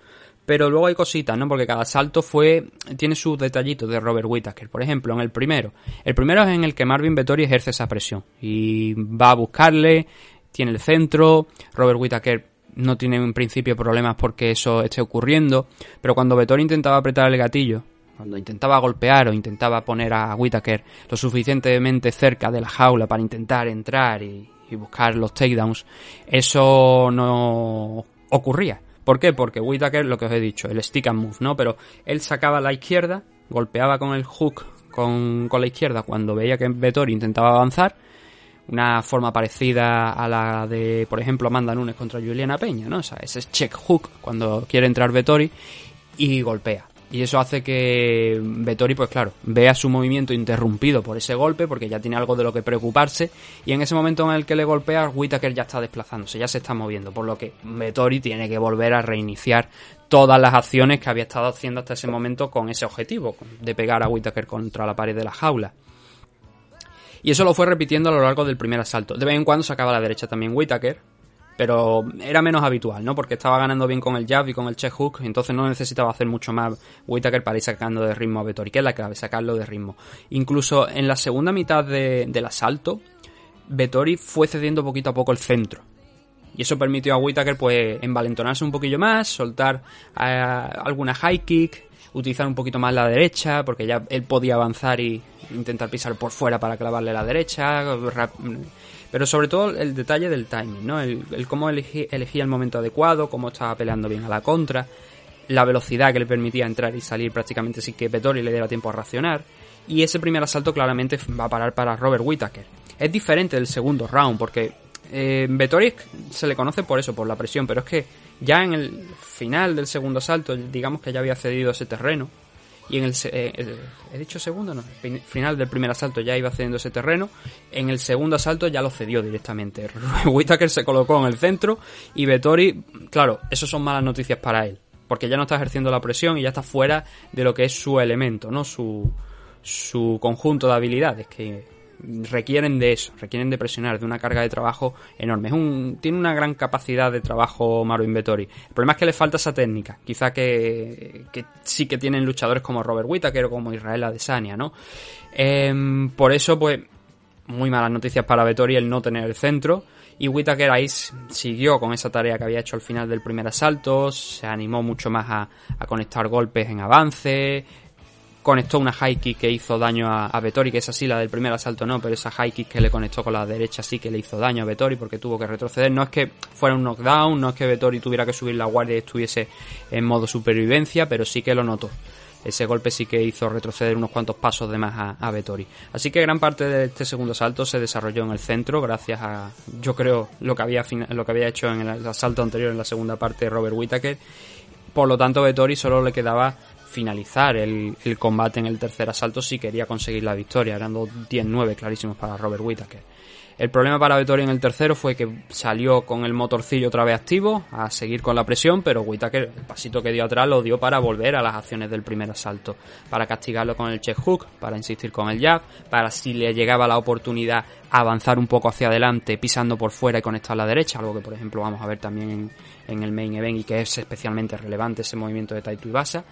[SPEAKER 3] pero luego hay cositas, ¿no? Porque cada salto fue tiene sus detallitos de Robert Whittaker. Por ejemplo, en el primero. El primero es en el que Marvin Vettori ejerce esa presión. Y va a buscarle, tiene el centro. Robert Whittaker no tiene en principio problemas porque eso esté ocurriendo. Pero cuando Vettori intentaba apretar el gatillo, cuando intentaba golpear o intentaba poner a Whittaker lo suficientemente cerca de la jaula para intentar entrar y, y buscar los takedowns, eso no ocurría ¿Por qué? Porque Whitaker, lo que os he dicho, el stick and move, ¿no? Pero él sacaba la izquierda, golpeaba con el hook con, con la izquierda cuando veía que Vettori intentaba avanzar, una forma parecida a la de, por ejemplo, Amanda Nunes contra Juliana Peña, ¿no? O sea, ese es check hook cuando quiere entrar Vettori y golpea. Y eso hace que Vettori, pues claro, vea su movimiento interrumpido por ese golpe, porque ya tiene algo de lo que preocuparse. Y en ese momento en el que le golpea, Whitaker ya está desplazándose, ya se está moviendo. Por lo que Vettori tiene que volver a reiniciar todas las acciones que había estado haciendo hasta ese momento con ese objetivo, de pegar a Whitaker contra la pared de la jaula. Y eso lo fue repitiendo a lo largo del primer asalto. De vez en cuando sacaba a la derecha también Whitaker, pero era menos habitual, ¿no? Porque estaba ganando bien con el jab y con el check hook, entonces no necesitaba hacer mucho más Whitaker para ir sacando de ritmo a Vettori, que es la clave, sacarlo de ritmo. Incluso en la segunda mitad del asalto, Vettori fue cediendo poquito a poco el centro. Y eso permitió a Whitaker pues envalentonarse un poquillo más, soltar eh, alguna high kick, utilizar un poquito más la derecha, porque ya él podía avanzar y intentar pisar por fuera para clavarle la derecha, pero sobre todo el detalle del timing, ¿no? El, cómo elegía el momento adecuado, cómo estaba peleando bien a la contra, la velocidad que le permitía entrar y salir prácticamente sin que Vettori le diera tiempo a racionar. Y ese primer asalto claramente va a parar para Robert Whittaker. Es diferente del segundo round, porque eh, Vettori se le conoce por eso, por la presión, pero es que ya en el final del segundo asalto, digamos que ya había cedido ese terreno y en eh, el, he dicho segundo no final del primer asalto ya iba cediendo ese terreno. En el segundo asalto ya lo cedió directamente. Whitaker se colocó en el centro y Vettori claro eso son malas noticias para él porque ya no está ejerciendo la presión y ya está fuera de lo que es su elemento no su su conjunto de habilidades que requieren de eso, requieren de presionar, de una carga de trabajo enorme. Es un, tiene una gran capacidad de trabajo Marvin Vettori. El problema es que le falta esa técnica. Quizá que, sí que tienen luchadores como Robert Whittaker o como Israel Adesanya, ¿no? Em, por eso, pues, muy malas noticias para Vettori el no tener el centro. Y Whittaker ahí siguió con esa tarea que había hecho al final del primer asalto, se animó mucho más a conectar golpes en avance, conectó una high kick que hizo daño a, a Vettori, que es así, la del primer asalto no, pero esa high kick que le conectó con la derecha sí que le hizo daño a Vettori porque tuvo que retroceder. No es que fuera un knockdown, no es que Vettori tuviera que subir la guardia y estuviese en modo supervivencia, pero sí que lo notó. Ese golpe sí que hizo retroceder unos cuantos pasos de más a, a Vettori. Así que gran parte de este segundo asalto se desarrolló en el centro, gracias a, yo creo, lo que había, lo que había hecho en el asalto anterior, en la segunda parte, de Robert Whittaker. Por lo tanto, Vettori solo le quedaba finalizar el, combate en el tercer asalto si quería conseguir la victoria. Eran 10-9 clarísimos para Robert Whittaker. El problema para Vettori en el tercero fue que salió con el motorcillo otra vez activo a seguir con la presión, pero Whittaker el pasito que dio atrás lo dio para volver a las acciones del primer asalto, para castigarlo con el check hook, para insistir con el jab, para si le llegaba la oportunidad avanzar un poco hacia adelante pisando por fuera y conectar la derecha, algo que por ejemplo vamos a ver también en, el main event y que es especialmente relevante ese movimiento de Taito Ibasa.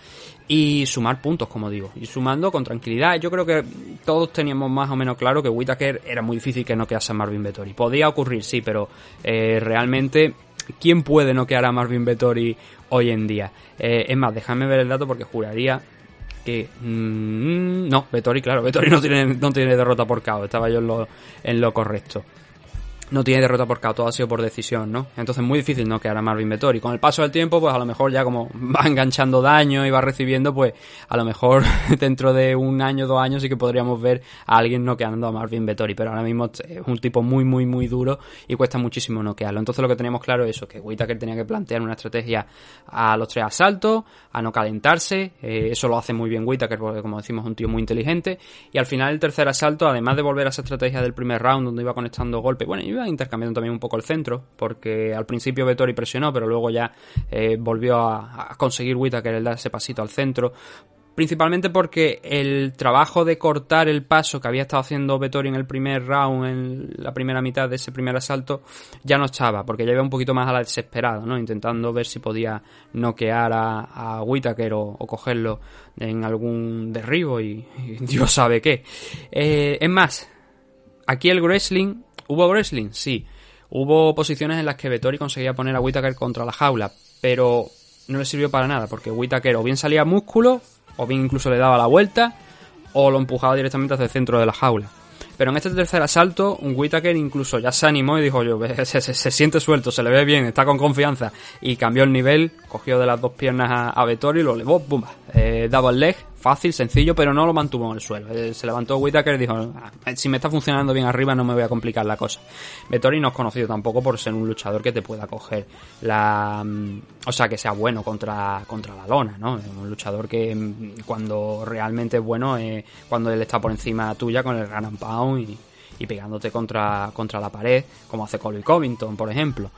[SPEAKER 3] Y sumar puntos como digo y sumando con tranquilidad. Yo creo que todos teníamos más o menos claro que Whitaker era muy difícil que no quedase a Marvin Vettori. Podía ocurrir sí pero eh, realmente ¿quién puede no quedar a Marvin Vettori hoy en día? Eh, es más déjame ver el dato porque juraría que mm, no, Vettori, claro, Vettori no tiene, no tiene derrota por KO, estaba yo en lo, en lo correcto no tiene derrota por KO, todo ha sido por decisión, ¿no? Entonces muy difícil no quedar a Marvin Vettori. Con el paso del tiempo, pues a lo mejor ya como va enganchando daño y va recibiendo, pues a lo mejor dentro de un año, dos años sí que podríamos ver a alguien noqueando a Marvin Vettori, pero ahora mismo es un tipo muy, muy, muy duro y cuesta muchísimo noquearlo. Entonces lo que teníamos claro es eso, que Whitaker tenía que plantear una estrategia a los tres asaltos, a no calentarse, eh, eso lo hace muy bien Whitaker porque como decimos es un tío muy inteligente, y al final el tercer asalto, además de volver a esa estrategia del primer round donde iba conectando golpes, bueno, intercambiando también un poco el centro, porque al principio Vettori presionó, pero luego ya eh, volvió a, conseguir Whittaker el dar ese pasito al centro. Principalmente porque el trabajo de cortar el paso que había estado haciendo Vettori en el primer round, en la primera mitad de ese primer asalto, ya no estaba, porque ya iba un poquito más a la desesperada. Intentando ver si podía noquear a, a o, cogerlo en algún derribo y, Dios sabe qué. Eh, es más, aquí el wrestling ¿Hubo wrestling? Sí. Hubo posiciones en las que Vettori conseguía poner a Whitaker contra la jaula, pero no le sirvió para nada, porque Whitaker o bien salía músculo, o bien incluso le daba la vuelta, o lo empujaba directamente hacia el centro de la jaula. Pero en este tercer asalto, un incluso ya se animó y dijo yo, se, se, se, siente suelto, se le ve bien, está con confianza. Y cambió el nivel, cogió de las dos piernas a, a Vettori, lo levó, ¡bum! Eh, double leg, fácil, sencillo, pero no lo mantuvo en el suelo. Eh, se levantó Whitaker y dijo, ah, si me está funcionando bien arriba no me voy a complicar la cosa. Vettori no es conocido tampoco por ser un luchador que te pueda coger la... Mm, o sea, que sea bueno contra, contra la lona, ¿no? Un luchador que mm, cuando realmente es bueno es cuando él está por encima tuya con el Gran Pound y, y pegándote contra, contra la pared, como hace Colby Covington, por ejemplo.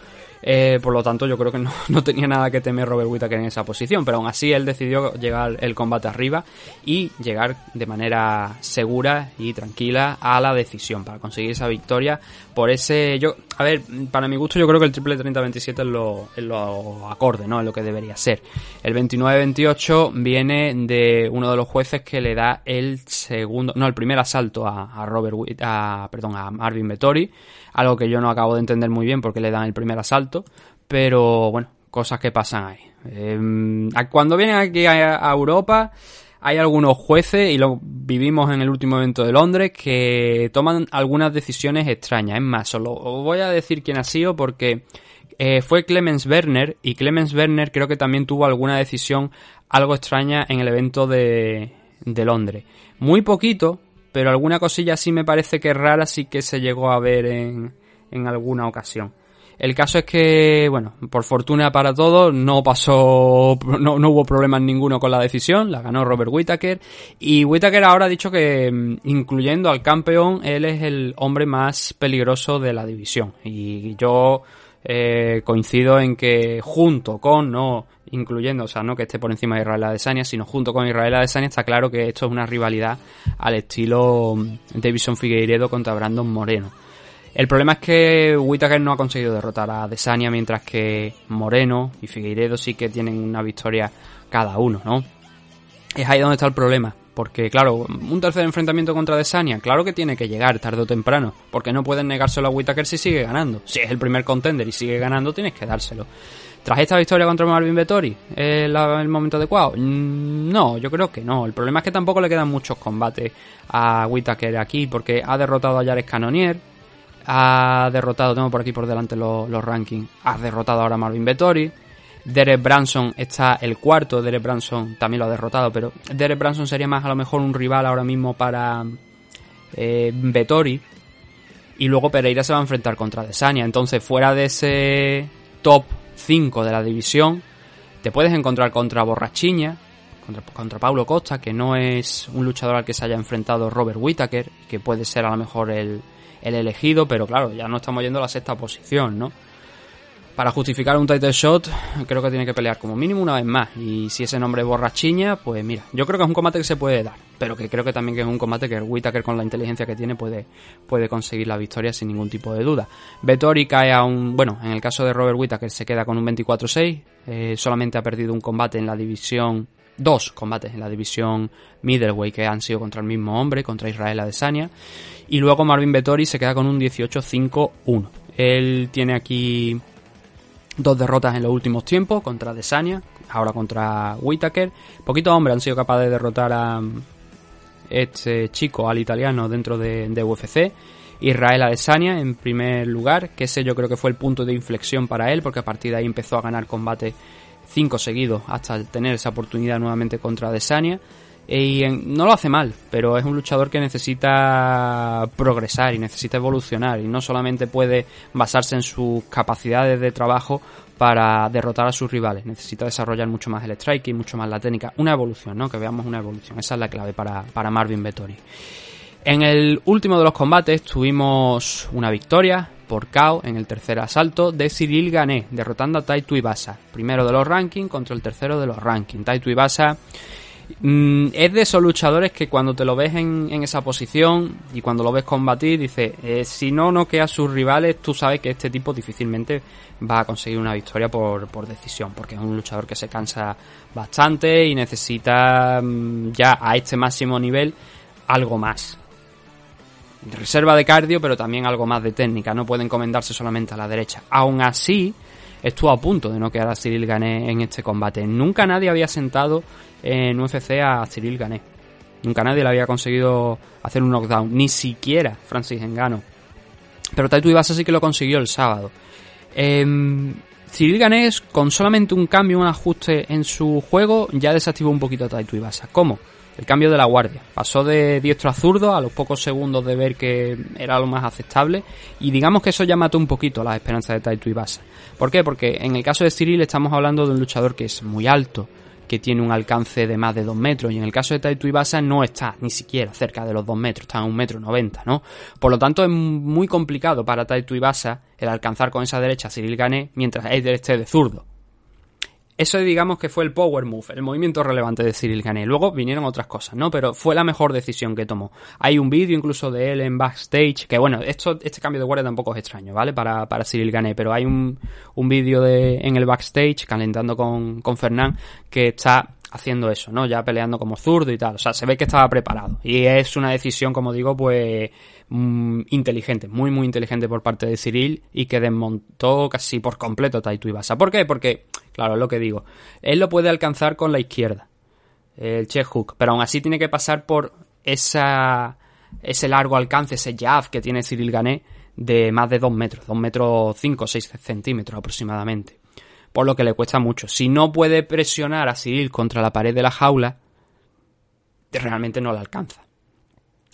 [SPEAKER 3] Eh, por lo tanto, yo creo que no, no, tenía nada que temer Robert Whittaker en esa posición, pero aún así él decidió llegar el combate arriba y llegar de manera segura y tranquila a la decisión para conseguir esa victoria por ese... yo A ver, para mi gusto yo creo que el triple 30-27 es lo, es lo acorde, ¿no? Es lo que debería ser. El 29-28 viene de uno de los jueces que le da el segundo... No, el primer asalto a, a Robert... A, perdón, a Marvin Vettori algo que yo no acabo de entender muy bien porque le dan el primer asalto, pero bueno, cosas que pasan ahí. Eh, cuando vienen aquí a, a, Europa hay algunos jueces, y lo vivimos en el último evento de Londres, que toman algunas decisiones extrañas. Es más, solo os voy a decir quién ha sido porque eh, fue Clemens Werner, y Clemens Werner creo que también tuvo alguna decisión algo extraña en el evento de, de Londres. Muy poquito, pero alguna cosilla sí me parece que rara sí que se llegó a ver en, en alguna ocasión. El caso es que, bueno, por fortuna para todos, no pasó, no, no, hubo problemas ninguno con la decisión, la ganó Robert Whittaker, y Whittaker ahora ha dicho que, mm, incluyendo al campeón, él es el hombre más peligroso de la división, y yo eh, coincido en que junto con, no incluyendo, o sea, no que esté por encima de Israel Adesanya, sino junto con Israel Adesanya está claro que esto es una rivalidad al estilo mm, Davison Figueiredo contra Brandon Moreno. El problema es que Whittaker no ha conseguido derrotar a Adesanya, mientras que Moreno y Figueiredo sí que tienen una victoria cada uno, ¿no? Es ahí donde está el problema. Porque, claro, un tercer enfrentamiento contra Adesanya, claro que tiene que llegar tarde o temprano. Porque no pueden negárselo a Whittaker si sigue ganando. Si es el primer contender y sigue ganando, tienes que dárselo. Tras esta victoria contra Marvin Vettori, ¿es el momento adecuado? Mm, no, yo creo que no. El problema es que tampoco le quedan muchos combates a Whittaker aquí, porque ha derrotado a Jared Cannonier, ha derrotado, tengo por aquí por delante los, los rankings, ha derrotado ahora a Marvin Vettori, Derek Branson está el cuarto, Derek Branson también lo ha derrotado, pero Derek Branson sería más a lo mejor un rival ahora mismo para eh. Y luego Pereira se va a enfrentar contra Desania. Entonces, fuera de ese top 5 de la división, te puedes encontrar contra Borrachiña, contra, contra Paulo Costa, que no es un luchador al que se haya enfrentado Robert Whittaker, que puede ser a lo mejor el, el elegido, pero claro, ya no estamos yendo a la sexta posición, ¿no? Para justificar un title shot, creo que tiene que pelear como mínimo una vez más. Y si ese nombre es borrachiña, pues mira, yo creo que es un combate que se puede dar. Pero que creo que también que es un combate que el Whittaker con la inteligencia que tiene puede, puede conseguir la victoria sin ningún tipo de duda. Vettori cae a un... Bueno, en el caso de Robert Whittaker se queda con un 24-6. Eh, solamente ha perdido un combate en la división dos combates en la división middleweight que han sido contra el mismo hombre, contra Israel Adesanya. Y luego Marvin Vettori se queda con un 18-5-1. Él tiene aquí dos derrotas en los últimos tiempos contra Desania, ahora contra Whitaker. Poquitos hombres han sido capaces de derrotar a este chico, al italiano, dentro de, UFC. Israel Adesanya en primer lugar, que ese yo creo que fue el punto de inflexión para él, porque a partir de ahí empezó a ganar combate cinco seguidos hasta tener esa oportunidad nuevamente contra Adesanya. Y no lo hace mal, pero es un luchador que necesita progresar y necesita evolucionar y no solamente puede basarse en sus capacidades de trabajo para derrotar a sus rivales, necesita desarrollar mucho más el striking, mucho más la técnica, una evolución, ¿no? Que veamos una evolución, esa es la clave para, para Marvin Vettori. En el último de los combates tuvimos una victoria por KO en el tercer asalto de Cyril Gané, derrotando a Taito Ibasa, primero de los rankings contra el tercero de los rankings. Taito Ibasa Mm, es de esos luchadores que cuando te lo ves en, esa posición y cuando lo ves combatir, dice, eh, si no noquea a sus rivales, tú sabes que este tipo difícilmente va a conseguir una victoria por, por decisión, porque es un luchador que se cansa bastante y necesita mm, ya a este máximo nivel algo más. Reserva de cardio, pero también algo más de técnica, no puede encomendarse solamente a la derecha. Aún así, estuvo a punto de no quedar a Cyril Gané en este combate. Nunca nadie había sentado en UFC a Cyril Gané. Nunca nadie le había conseguido hacer un knockdown, ni siquiera Francis Engano. Pero Taito Ibasa sí que lo consiguió el sábado. Eh, Cyril Ganés, con solamente un cambio, un ajuste en su juego, ya desactivó un poquito a Taito Ibasa. ¿Cómo? El cambio de la guardia. Pasó de diestro a zurdo a los pocos segundos de ver que era lo más aceptable. Y digamos que eso ya mató un poquito las esperanzas de Taito Ibasa. ¿Por qué? Porque en el caso de Cyril estamos hablando de un luchador que es muy alto, que tiene un alcance de más de 2 metros y en el caso de Taito Ibasa no está ni siquiera cerca de los 2 metros, está a 1 metro 90, ¿no? Por lo tanto es muy complicado para Taito Ibasa el alcanzar con esa derecha a Cyril Gané mientras él esté de zurdo. Eso digamos que fue el power move, el movimiento relevante de Cyril Gané. Luego vinieron otras cosas, ¿no? Pero fue la mejor decisión que tomó. Hay un vídeo incluso de él en backstage, que bueno, esto, este cambio de guardia tampoco es extraño, ¿vale? Para, para Cyril Gané, pero hay un, un vídeo de, en el backstage, calentando con, con Fernán, que está haciendo eso, ¿no? Ya peleando como zurdo y tal. O sea, se ve que estaba preparado. Y es una decisión, como digo, pues mm, inteligente, muy, muy inteligente por parte de Cyril y que desmontó casi por completo Taito Ibasa. ¿Por qué? Porque, claro, es lo que digo. Él lo puede alcanzar con la izquierda, el check hook, pero aún así tiene que pasar por esa, ese largo alcance, ese jab que tiene Cyril Gané de más de 2 metros, 2 metros 5 o 6 centímetros aproximadamente por lo que le cuesta mucho. Si no puede presionar a Cyril contra la pared de la jaula, realmente no la alcanza.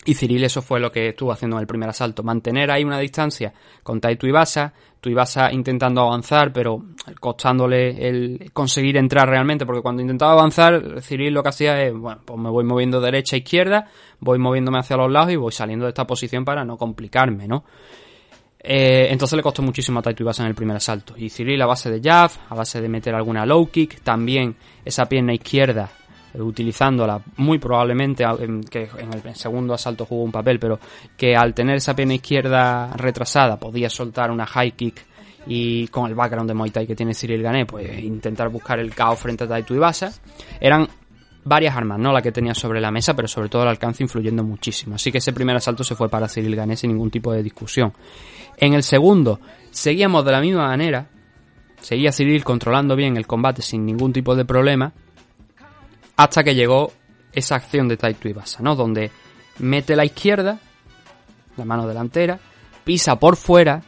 [SPEAKER 3] Y Cyril eso fue lo que estuvo haciendo en el primer asalto, mantener ahí una distancia con Tai Tuivasa, Tuivasa intentando avanzar, pero costándole el conseguir entrar realmente, porque cuando intentaba avanzar, Cyril lo que hacía es, bueno, pues me voy moviendo derecha a izquierda, voy moviéndome hacia los lados y voy saliendo de esta posición para no complicarme, ¿no? Eh, entonces le costó muchísimo a Taito Ibasa en el primer asalto. Y Cyril a base de jab, a base de meter alguna low kick, también esa pierna izquierda utilizándola muy probablemente que en el segundo asalto jugó un papel pero que al tener esa pierna izquierda retrasada podía soltar una high kick y con el background de Muay Thai que tiene Cyril Gané pues intentar buscar el caos frente a Taito Ibasa eran varias armas, ¿no? La que tenía sobre la mesa, pero sobre todo el alcance influyendo muchísimo. Así que ese primer asalto se fue para Cyril Gané sin ningún tipo de discusión. En el segundo, seguíamos de la misma manera. Seguía Cyril controlando bien el combate sin ningún tipo de problema. Hasta que llegó esa acción de Taito Ibasa, ¿no? Donde mete la izquierda, la mano delantera, pisa por fuera.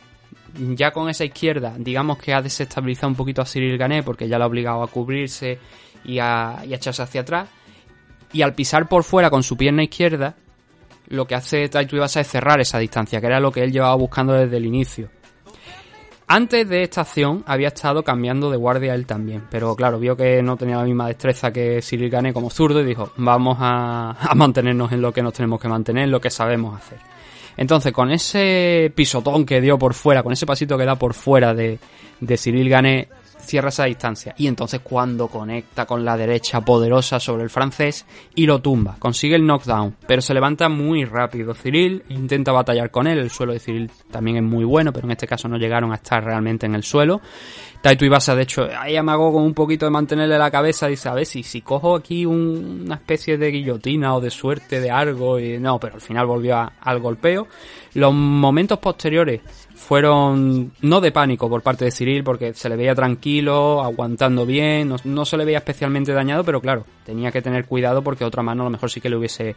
[SPEAKER 3] Ya con esa izquierda, digamos que ha desestabilizado un poquito a Cyril Gané porque ya lo ha obligado a cubrirse y a, echarse hacia atrás. Y al pisar por fuera con su pierna izquierda, lo que hace Taito Ibasa es cerrar esa distancia, que era lo que él llevaba buscando desde el inicio. Antes de esta acción había estado cambiando de guardia él también, pero claro, vio que no tenía la misma destreza que Cyril Gane como zurdo y dijo, vamos a, mantenernos en lo que nos tenemos que mantener, en lo que sabemos hacer. Entonces, con ese pisotón que dio por fuera, con ese pasito que da por fuera de, de Cyril Gane, cierra esa distancia y entonces cuando conecta con la derecha poderosa sobre el francés y lo tumba, consigue el knockdown, pero se levanta muy rápido. Cyril intenta batallar con él, el suelo de Cyril también es muy bueno, pero en este caso no llegaron a estar realmente en el suelo. Taito Ibasa, de hecho, ahí amagó con un poquito de mantenerle la cabeza, dice, a ver si, si cojo aquí una especie de guillotina o de suerte de algo, y no, pero al final volvió al golpeo. Los momentos posteriores fueron no de pánico por parte de Cyril porque se le veía tranquilo, aguantando bien, no, se le veía especialmente dañado, pero claro, tenía que tener cuidado porque otra mano a lo mejor sí que le hubiese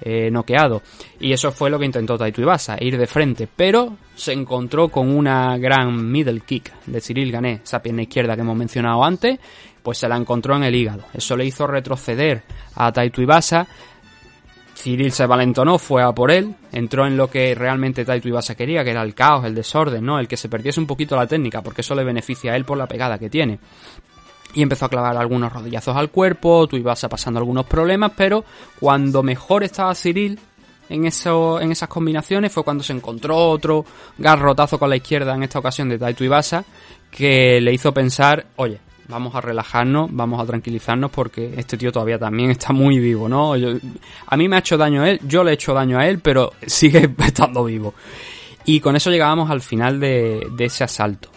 [SPEAKER 3] eh, noqueado. Y eso fue lo que intentó Taito Ibasa, ir de frente, pero se encontró con una gran middle kick de Cyril Gané, esa pierna izquierda que hemos mencionado antes, pues se la encontró en el hígado. Eso le hizo retroceder a Taito Ibasa Cyril se valentonó, fue a por él, entró en lo que realmente Taito Ibasa quería, que era el caos, el desorden, ¿no? El que se perdiese un poquito la técnica, porque eso le beneficia a él por la pegada que tiene. Y empezó a clavar algunos rodillazos al cuerpo, tú ibas pasando algunos problemas, pero cuando mejor estaba Cyril en, eso, en esas combinaciones fue cuando se encontró otro garrotazo con la izquierda, en esta ocasión de Taito Ibasa, que le hizo pensar, oye, vamos a relajarnos, vamos a tranquilizarnos porque este tío todavía también está muy vivo, ¿no? a mí me ha hecho daño a él, yo le he hecho daño a él, pero sigue estando vivo. Y con eso llegábamos al final de, ese asalto.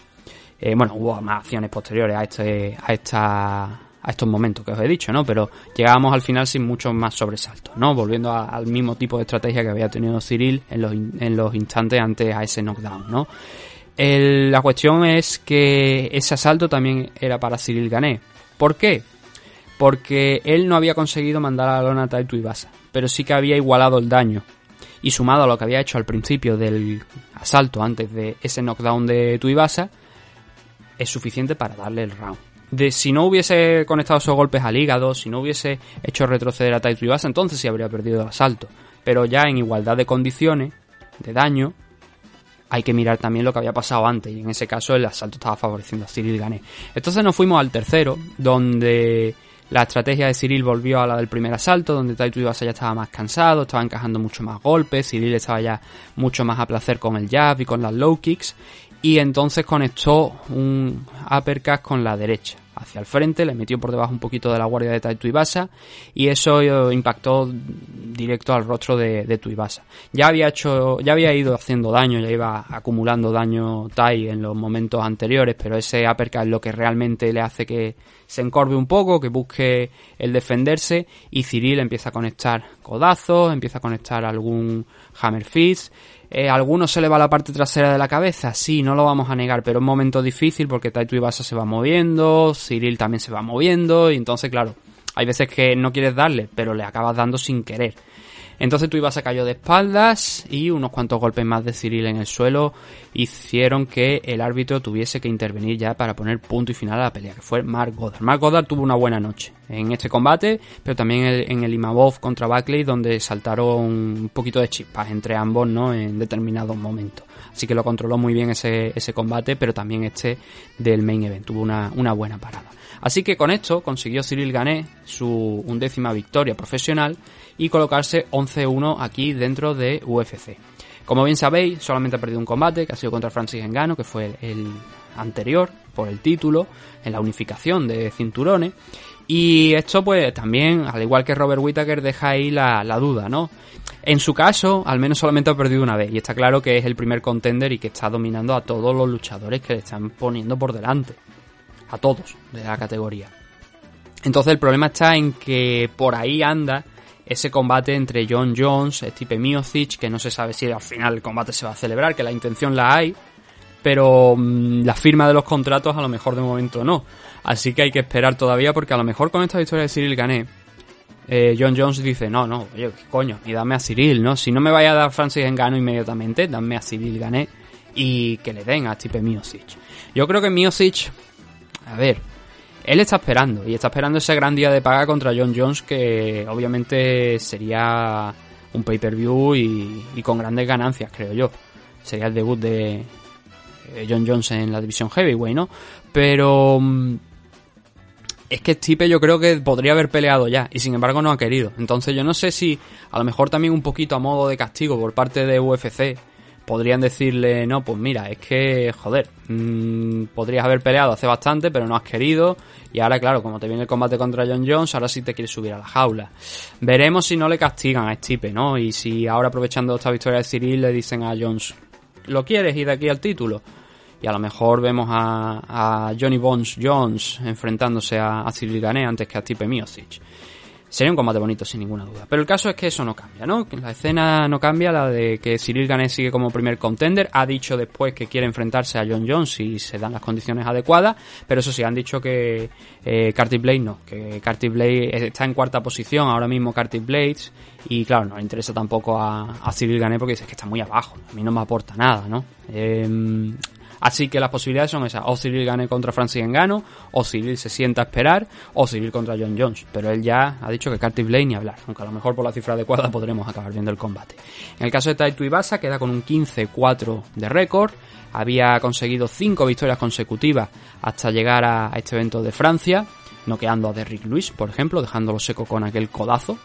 [SPEAKER 3] Eh, bueno, hubo más acciones posteriores a este, a esta, a estos momentos que os he dicho, ¿no? Pero llegábamos al final sin muchos más sobresaltos, ¿no? Volviendo al mismo tipo de estrategia que había tenido Cyril en los, en los instantes antes a ese knockdown, ¿no? La cuestión es que ese asalto también era para Cyril Gané. ¿Por qué? porque él no había conseguido mandar a la lona a Taito Ibasa, pero sí que había igualado el daño. Y sumado a lo que había hecho al principio del asalto antes de ese knockdown de Tuibasa, es suficiente para darle el round. De si no hubiese conectado esos golpes al hígado, si no hubiese hecho retroceder a Taito Ibasa, entonces sí habría perdido el asalto. Pero ya en igualdad de condiciones, de daño, hay que mirar también lo que había pasado antes. Y en ese caso el asalto estaba favoreciendo a Cyril Gané. Entonces nos fuimos al tercero, donde la estrategia de Cyril volvió a la del primer asalto, donde Taito Ibasa ya estaba más cansado, estaba encajando mucho más golpes, Cyril estaba ya mucho más a placer con el jab y con las low kicks, y entonces conectó un uppercut con la derecha hacia el frente, le metió por debajo un poquito de la guardia de Tai Tuibasa y eso eh, impactó directo al rostro de, de Tuibasa. Ya había hecho, ya había ido haciendo daño, ya iba acumulando daño Tai en los momentos anteriores, pero ese uppercut es lo que realmente le hace que se encorve un poco, que busque el defenderse y Cyril empieza a conectar codazos, empieza a conectar algún hammer fist eh, ¿Alguno se le va la parte trasera de la cabeza? Sí, no lo vamos a negar, pero es un momento difícil porque Taito Ibasa se va moviendo, Cyril también se va moviendo, y entonces, claro, hay veces que no quieres darle, pero le acabas dando sin querer. Entonces tu ibas a cayó de espaldas y unos cuantos golpes más de Cyril en el suelo hicieron que el árbitro tuviese que intervenir ya para poner punto y final a la pelea, que fue Mark Goddard. Mark Goddard tuvo una buena noche en este combate, pero también en el Imavov contra Buckley, donde saltaron un poquito de chispas entre ambos, ¿no? En determinados momentos. Así que lo controló muy bien ese, ese combate, pero también este del main event. Tuvo una, una buena parada. Así que con esto consiguió Cyril Gané su undécima victoria profesional y colocarse 11-1 aquí dentro de UFC. Como bien sabéis, solamente ha perdido un combate, que ha sido contra Francis Engano, que fue el, anterior por el título, en la unificación de cinturones. Y esto pues también, al igual que Robert Whittaker, deja ahí la, la, duda, ¿no? En su caso, al menos solamente ha perdido una vez. Y está claro que es el primer contender y que está dominando a todos los luchadores que le están poniendo por delante. A todos de la categoría. Entonces el problema está en que por ahí anda ese combate entre John Jones, Stipe Miocic, que no se sabe si al final el combate se va a celebrar, que la intención la hay, pero mm, la firma de los contratos a lo mejor de momento no. Así que hay que esperar todavía porque a lo mejor con esta historia de Cyril Gané, eh, John Jones dice, no, no, oye, ¿qué coño? Y dame a Cyril, ¿no? Si no me vaya a dar Francis Engano inmediatamente, dame a Cyril Gané y que le den a Stipe Miocic. Yo creo que Miocic, a ver, él está esperando y está esperando ese gran día de paga contra John Jones que obviamente sería un pay-per-view y, con grandes ganancias, creo yo. Sería el debut de John Jones en la división heavyweight, ¿no? Pero mm, es que Stipe yo creo que podría haber peleado ya y sin embargo no ha querido. Entonces yo no sé si a lo mejor también un poquito a modo de castigo por parte de UFC podrían decirle, no, pues mira, es que, joder, mmm, podrías haber peleado hace bastante, pero no has querido. Y ahora, claro, como te viene el combate contra John Jones, ahora sí te quieres subir a la jaula. Veremos si no le castigan a Stipe, ¿no? Y si ahora aprovechando esta victoria de Cyril le dicen a Jones, ¿lo quieres ir de aquí al título? Y a lo mejor vemos a, Johnny Bones Jones enfrentándose a, Cyril Gane antes que a Stipe Miocic. Sería un combate bonito, sin ninguna duda. Pero el caso es que eso no cambia, ¿no? La escena no cambia, la de que Cyril Gané sigue como primer contender. Ha dicho después que quiere enfrentarse a John Jones si se dan las condiciones adecuadas. Pero eso sí, han dicho que eh, Carty Blade no. Que Carty Blade está en cuarta posición ahora mismo, Carty Blades. Y claro, no le interesa tampoco a, a Cyril Gané porque dice que está muy abajo. A mí no me aporta nada, ¿no? Eh, Así que las posibilidades son esas. O Cyril gane contra Francis Engano, o Cyril se sienta a esperar, o Cyril contra John Jones. Pero él ya ha dicho que Carty Blade ni hablar. Aunque a lo mejor por la cifra adecuada podremos acabar viendo el combate. En el caso de Taito Ibasa queda con un 15-4 de récord. Había conseguido 5 victorias consecutivas hasta llegar a este evento de Francia noqueando a Derrick Lewis, por ejemplo, dejándolo seco con aquel codazo.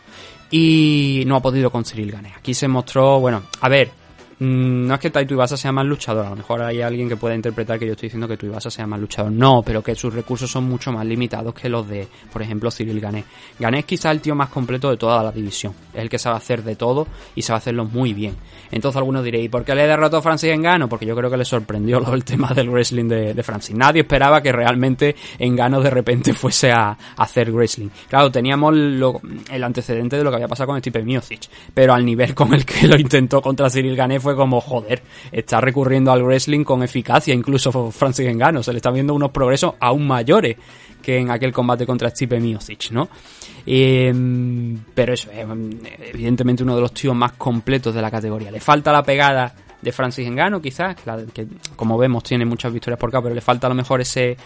[SPEAKER 3] Y no ha podido con Cyril Gane. Aquí se mostró, bueno, a ver, no es que Taito Ibasa sea más luchador, a lo mejor hay alguien que pueda interpretar que yo estoy diciendo que Tuibasa sea más luchador. No, pero que sus recursos son mucho más limitados que los de, por ejemplo, Cyril Gané. Gané es quizá el tío más completo de toda la división. Es el que sabe hacer de todo y sabe hacerlo muy bien. Entonces algunos diréis, ¿y por qué le derrotó a Francis Engano? Porque yo creo que le sorprendió el tema del wrestling de, Francis. Nadie esperaba que realmente Engano de repente fuese a, hacer wrestling. Claro, teníamos el antecedente de lo que había pasado con Stipe Miocic, pero al nivel con el que lo intentó contra Cyril Gané fue como, joder, está recurriendo al wrestling con eficacia, incluso Francis Engano, se le está viendo unos progresos aún mayores que en aquel combate contra Stipe Miocic, ¿no? Eh, pero eso es evidentemente uno de los tíos más completos de la categoría. Le falta la pegada de Francis Engano, quizás, que como vemos tiene muchas victorias por acá, pero le falta a lo mejor ese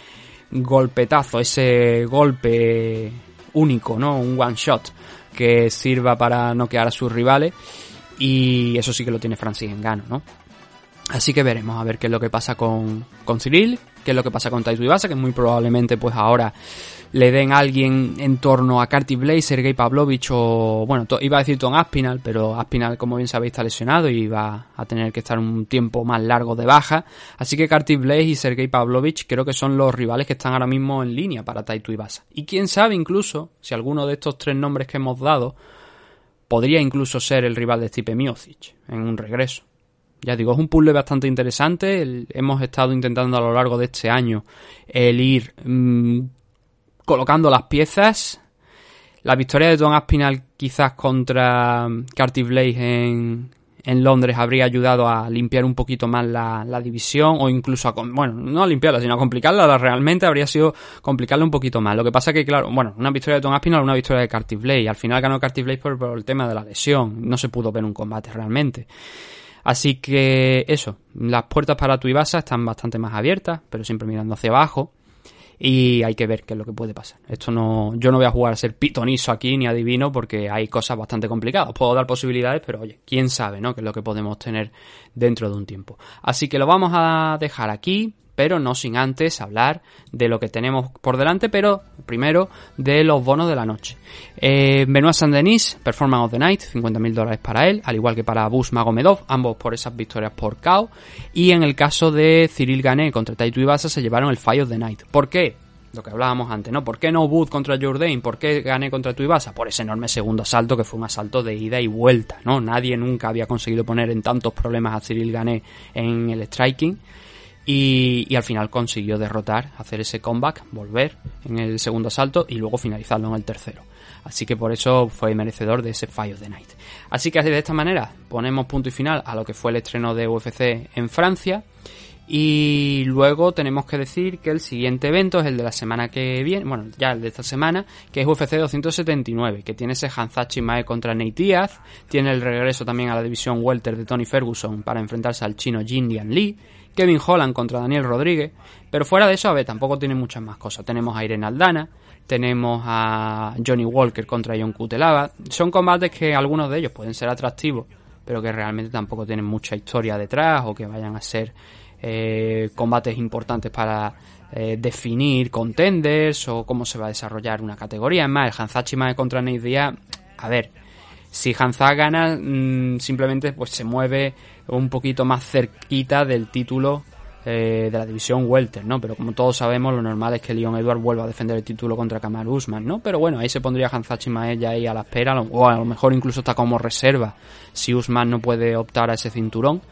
[SPEAKER 3] golpetazo, ese golpe único, ¿no? Un one shot que sirva para noquear a sus rivales. Y eso sí que lo tiene Francis Engano, ¿no? Así que veremos a ver qué es lo que pasa con, con Cyril, qué es lo que pasa con Taito Ibasa, que muy probablemente pues ahora le den a alguien en torno a Carty Blaze, Sergei Pavlovich o, bueno, iba a decir Tom Aspinal, pero Aspinal, como bien sabéis, está lesionado y va a tener que estar un tiempo más largo de baja. Así que Carty Blaze y Sergei Pavlovich creo que son los rivales que están ahora mismo en línea para Taito Ibasa. Y quién sabe incluso si alguno de estos tres nombres que hemos dado podría incluso ser el rival de Stipe Miocic en un regreso. Ya digo, es un puzzle bastante interesante. hemos estado intentando a lo largo de este año el ir mm, colocando las piezas. La victoria de Don Aspinal quizás contra Carty Blaze en, en Londres habría ayudado a limpiar un poquito más la, división o incluso a, bueno, no a limpiarla, sino a complicarla, realmente habría sido complicarla un poquito más. Lo que pasa que, claro, bueno, una victoria de Tom Aspinall, una victoria de Carty Blaze. Al final ganó Blaze por, por el tema de la lesión. No se pudo ver un combate realmente. Así que eso, las puertas para tu Ibasa están bastante más abiertas, pero siempre mirando hacia abajo. Y hay que ver qué es lo que puede pasar. Esto no, yo no voy a jugar a ser pitonizo aquí ni adivino porque hay cosas bastante complicadas. Puedo dar posibilidades, pero oye, quién sabe, ¿no? Qué es lo que podemos tener dentro de un tiempo. Así que lo vamos a dejar aquí pero no sin antes hablar de lo que tenemos por delante, pero primero de los bonos de la noche. Eh, Benoit Saint-Denis, Performance of the Night, 50.000 dólares para él, al igual que para Bus Magomedov, ambos por esas victorias por KO. Y en el caso de Cyril Gané contra Taito Ibasa se llevaron el Fire of the Night. ¿Por qué? Lo que hablábamos antes, ¿no? ¿Por qué no Booth contra Jourdain? ¿Por qué gané contra Tuibasa? Por ese enorme segundo asalto que fue un asalto de ida y vuelta, ¿no? Nadie nunca había conseguido poner en tantos problemas a Cyril Gané en el striking. Y, al final consiguió derrotar, hacer ese comeback, volver en el segundo asalto y luego finalizarlo en el tercero. Así que por eso fue merecedor de ese Fire of the Night. Así que de esta manera ponemos punto y final a lo que fue el estreno de UFC en Francia. Y luego tenemos que decir que el siguiente evento es el de la semana que viene, bueno, ya el de esta semana, que es UFC 279, que tiene ese Hanzachi Mae contra Nate Diaz, tiene el regreso también a la división welter de Tony Ferguson para enfrentarse al chino Jindian Lee, Kevin Holland contra Daniel Rodríguez, pero fuera de eso, a ver, tampoco tiene muchas más cosas. Tenemos a Irene Aldana, tenemos a Johnny Walker contra John Cutelaba. Son combates que algunos de ellos pueden ser atractivos, pero que realmente tampoco tienen mucha historia detrás o que vayan a ser eh, combates importantes para eh, definir contenders o cómo se va a desarrollar una categoría. Es más, el Hanzachi Mae contra Nate Diaz, a ver, si Hanza gana, mm, simplemente pues se mueve un poquito más cerquita del título eh, de la división Welter, ¿no? Pero como todos sabemos, lo normal es que Leon Edward vuelva a defender el título contra Kamaru Usman, ¿no? Pero bueno, ahí se pondría Hanzachi Mae ya ahí a la espera, o a lo mejor incluso está como reserva si Usman no puede optar a ese cinturón.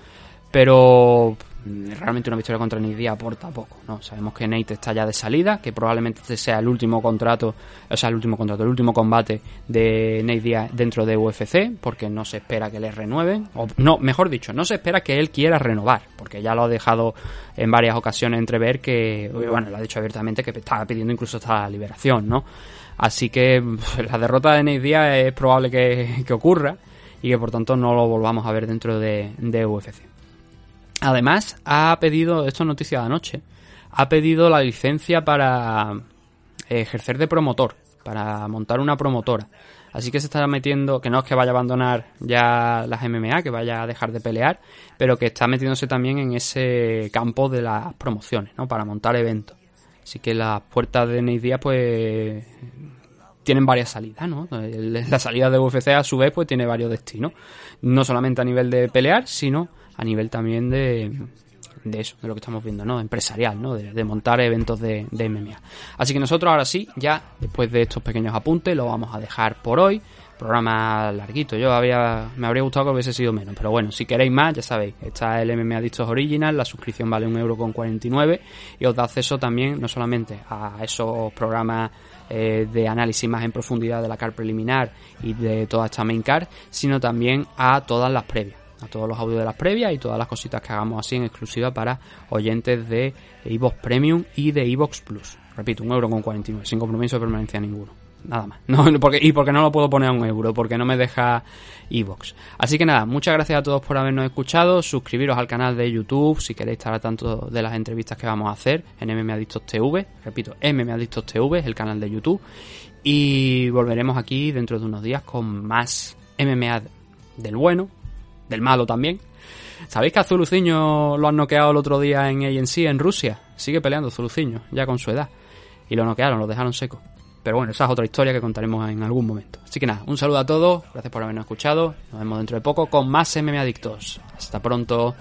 [SPEAKER 3] Pero realmente una victoria contra Nate aporta poco, ¿no? Sabemos que Nate está ya de salida, que probablemente este sea el último contrato, o sea, el último contrato, el último combate de Nate dentro de UFC, porque no se espera que le renueven, o no, mejor dicho, no se espera que él quiera renovar, porque ya lo ha dejado en varias ocasiones entrever que, bueno, lo ha dicho abiertamente que estaba pidiendo incluso esta liberación, ¿no? Así que la derrota de Nate es probable que, ocurra y que por tanto no lo volvamos a ver dentro de, de UFC. Además, ha pedido, esto es noticia de anoche, ha pedido la licencia para ejercer de promotor, para montar una promotora. Así que se está metiendo, que no es que vaya a abandonar ya las MMA, que vaya a dejar de pelear, pero que está metiéndose también en ese campo de las promociones, ¿no? Para montar eventos. Así que las puertas de Nate pues tienen varias salidas, ¿no? La salida de UFC a su vez pues tiene varios destinos. No solamente a nivel de pelear, sino a nivel también de, de eso, de lo que estamos viendo, ¿no? Empresarial, ¿no? De, montar eventos de, de, MMA. Así que nosotros ahora sí, ya después de estos pequeños apuntes, lo vamos a dejar por hoy. Programa larguito, yo había, me habría gustado que hubiese sido menos, pero bueno, si queréis más, ya sabéis, está el MMA Adictos Original, la suscripción vale un euro con 49 y os da acceso también no solamente a esos programas eh, de análisis más en profundidad de la car preliminar y de toda esta main car, sino también a todas las previas todos los audios de las previas y todas las cositas que hagamos así en exclusiva para oyentes de Evox Premium y de Evox Plus. Repito, un euro con 49, sin compromiso de permanencia ninguno. Nada más. No, porque, y porque no lo puedo poner a un euro, porque no me deja Evox. Así que nada, muchas gracias a todos por habernos escuchado. Suscribiros al canal de YouTube si queréis estar al tanto de las entrevistas que vamos a hacer en MM Adictos TV. Repito, MM Adictos TV es el canal de YouTube. Y volveremos aquí dentro de unos días con más MMA del bueno, del malo también. ¿Sabéis que a Zuluciño lo han noqueado el otro día en ANC en Rusia? Sigue peleando Zuluciño, ya con su edad. Y lo noquearon, lo dejaron seco. Pero bueno, esa es otra historia que contaremos en algún momento. Así que nada, un saludo a todos, gracias por habernos escuchado. Nos vemos dentro de poco con más MM Adictos. Hasta pronto.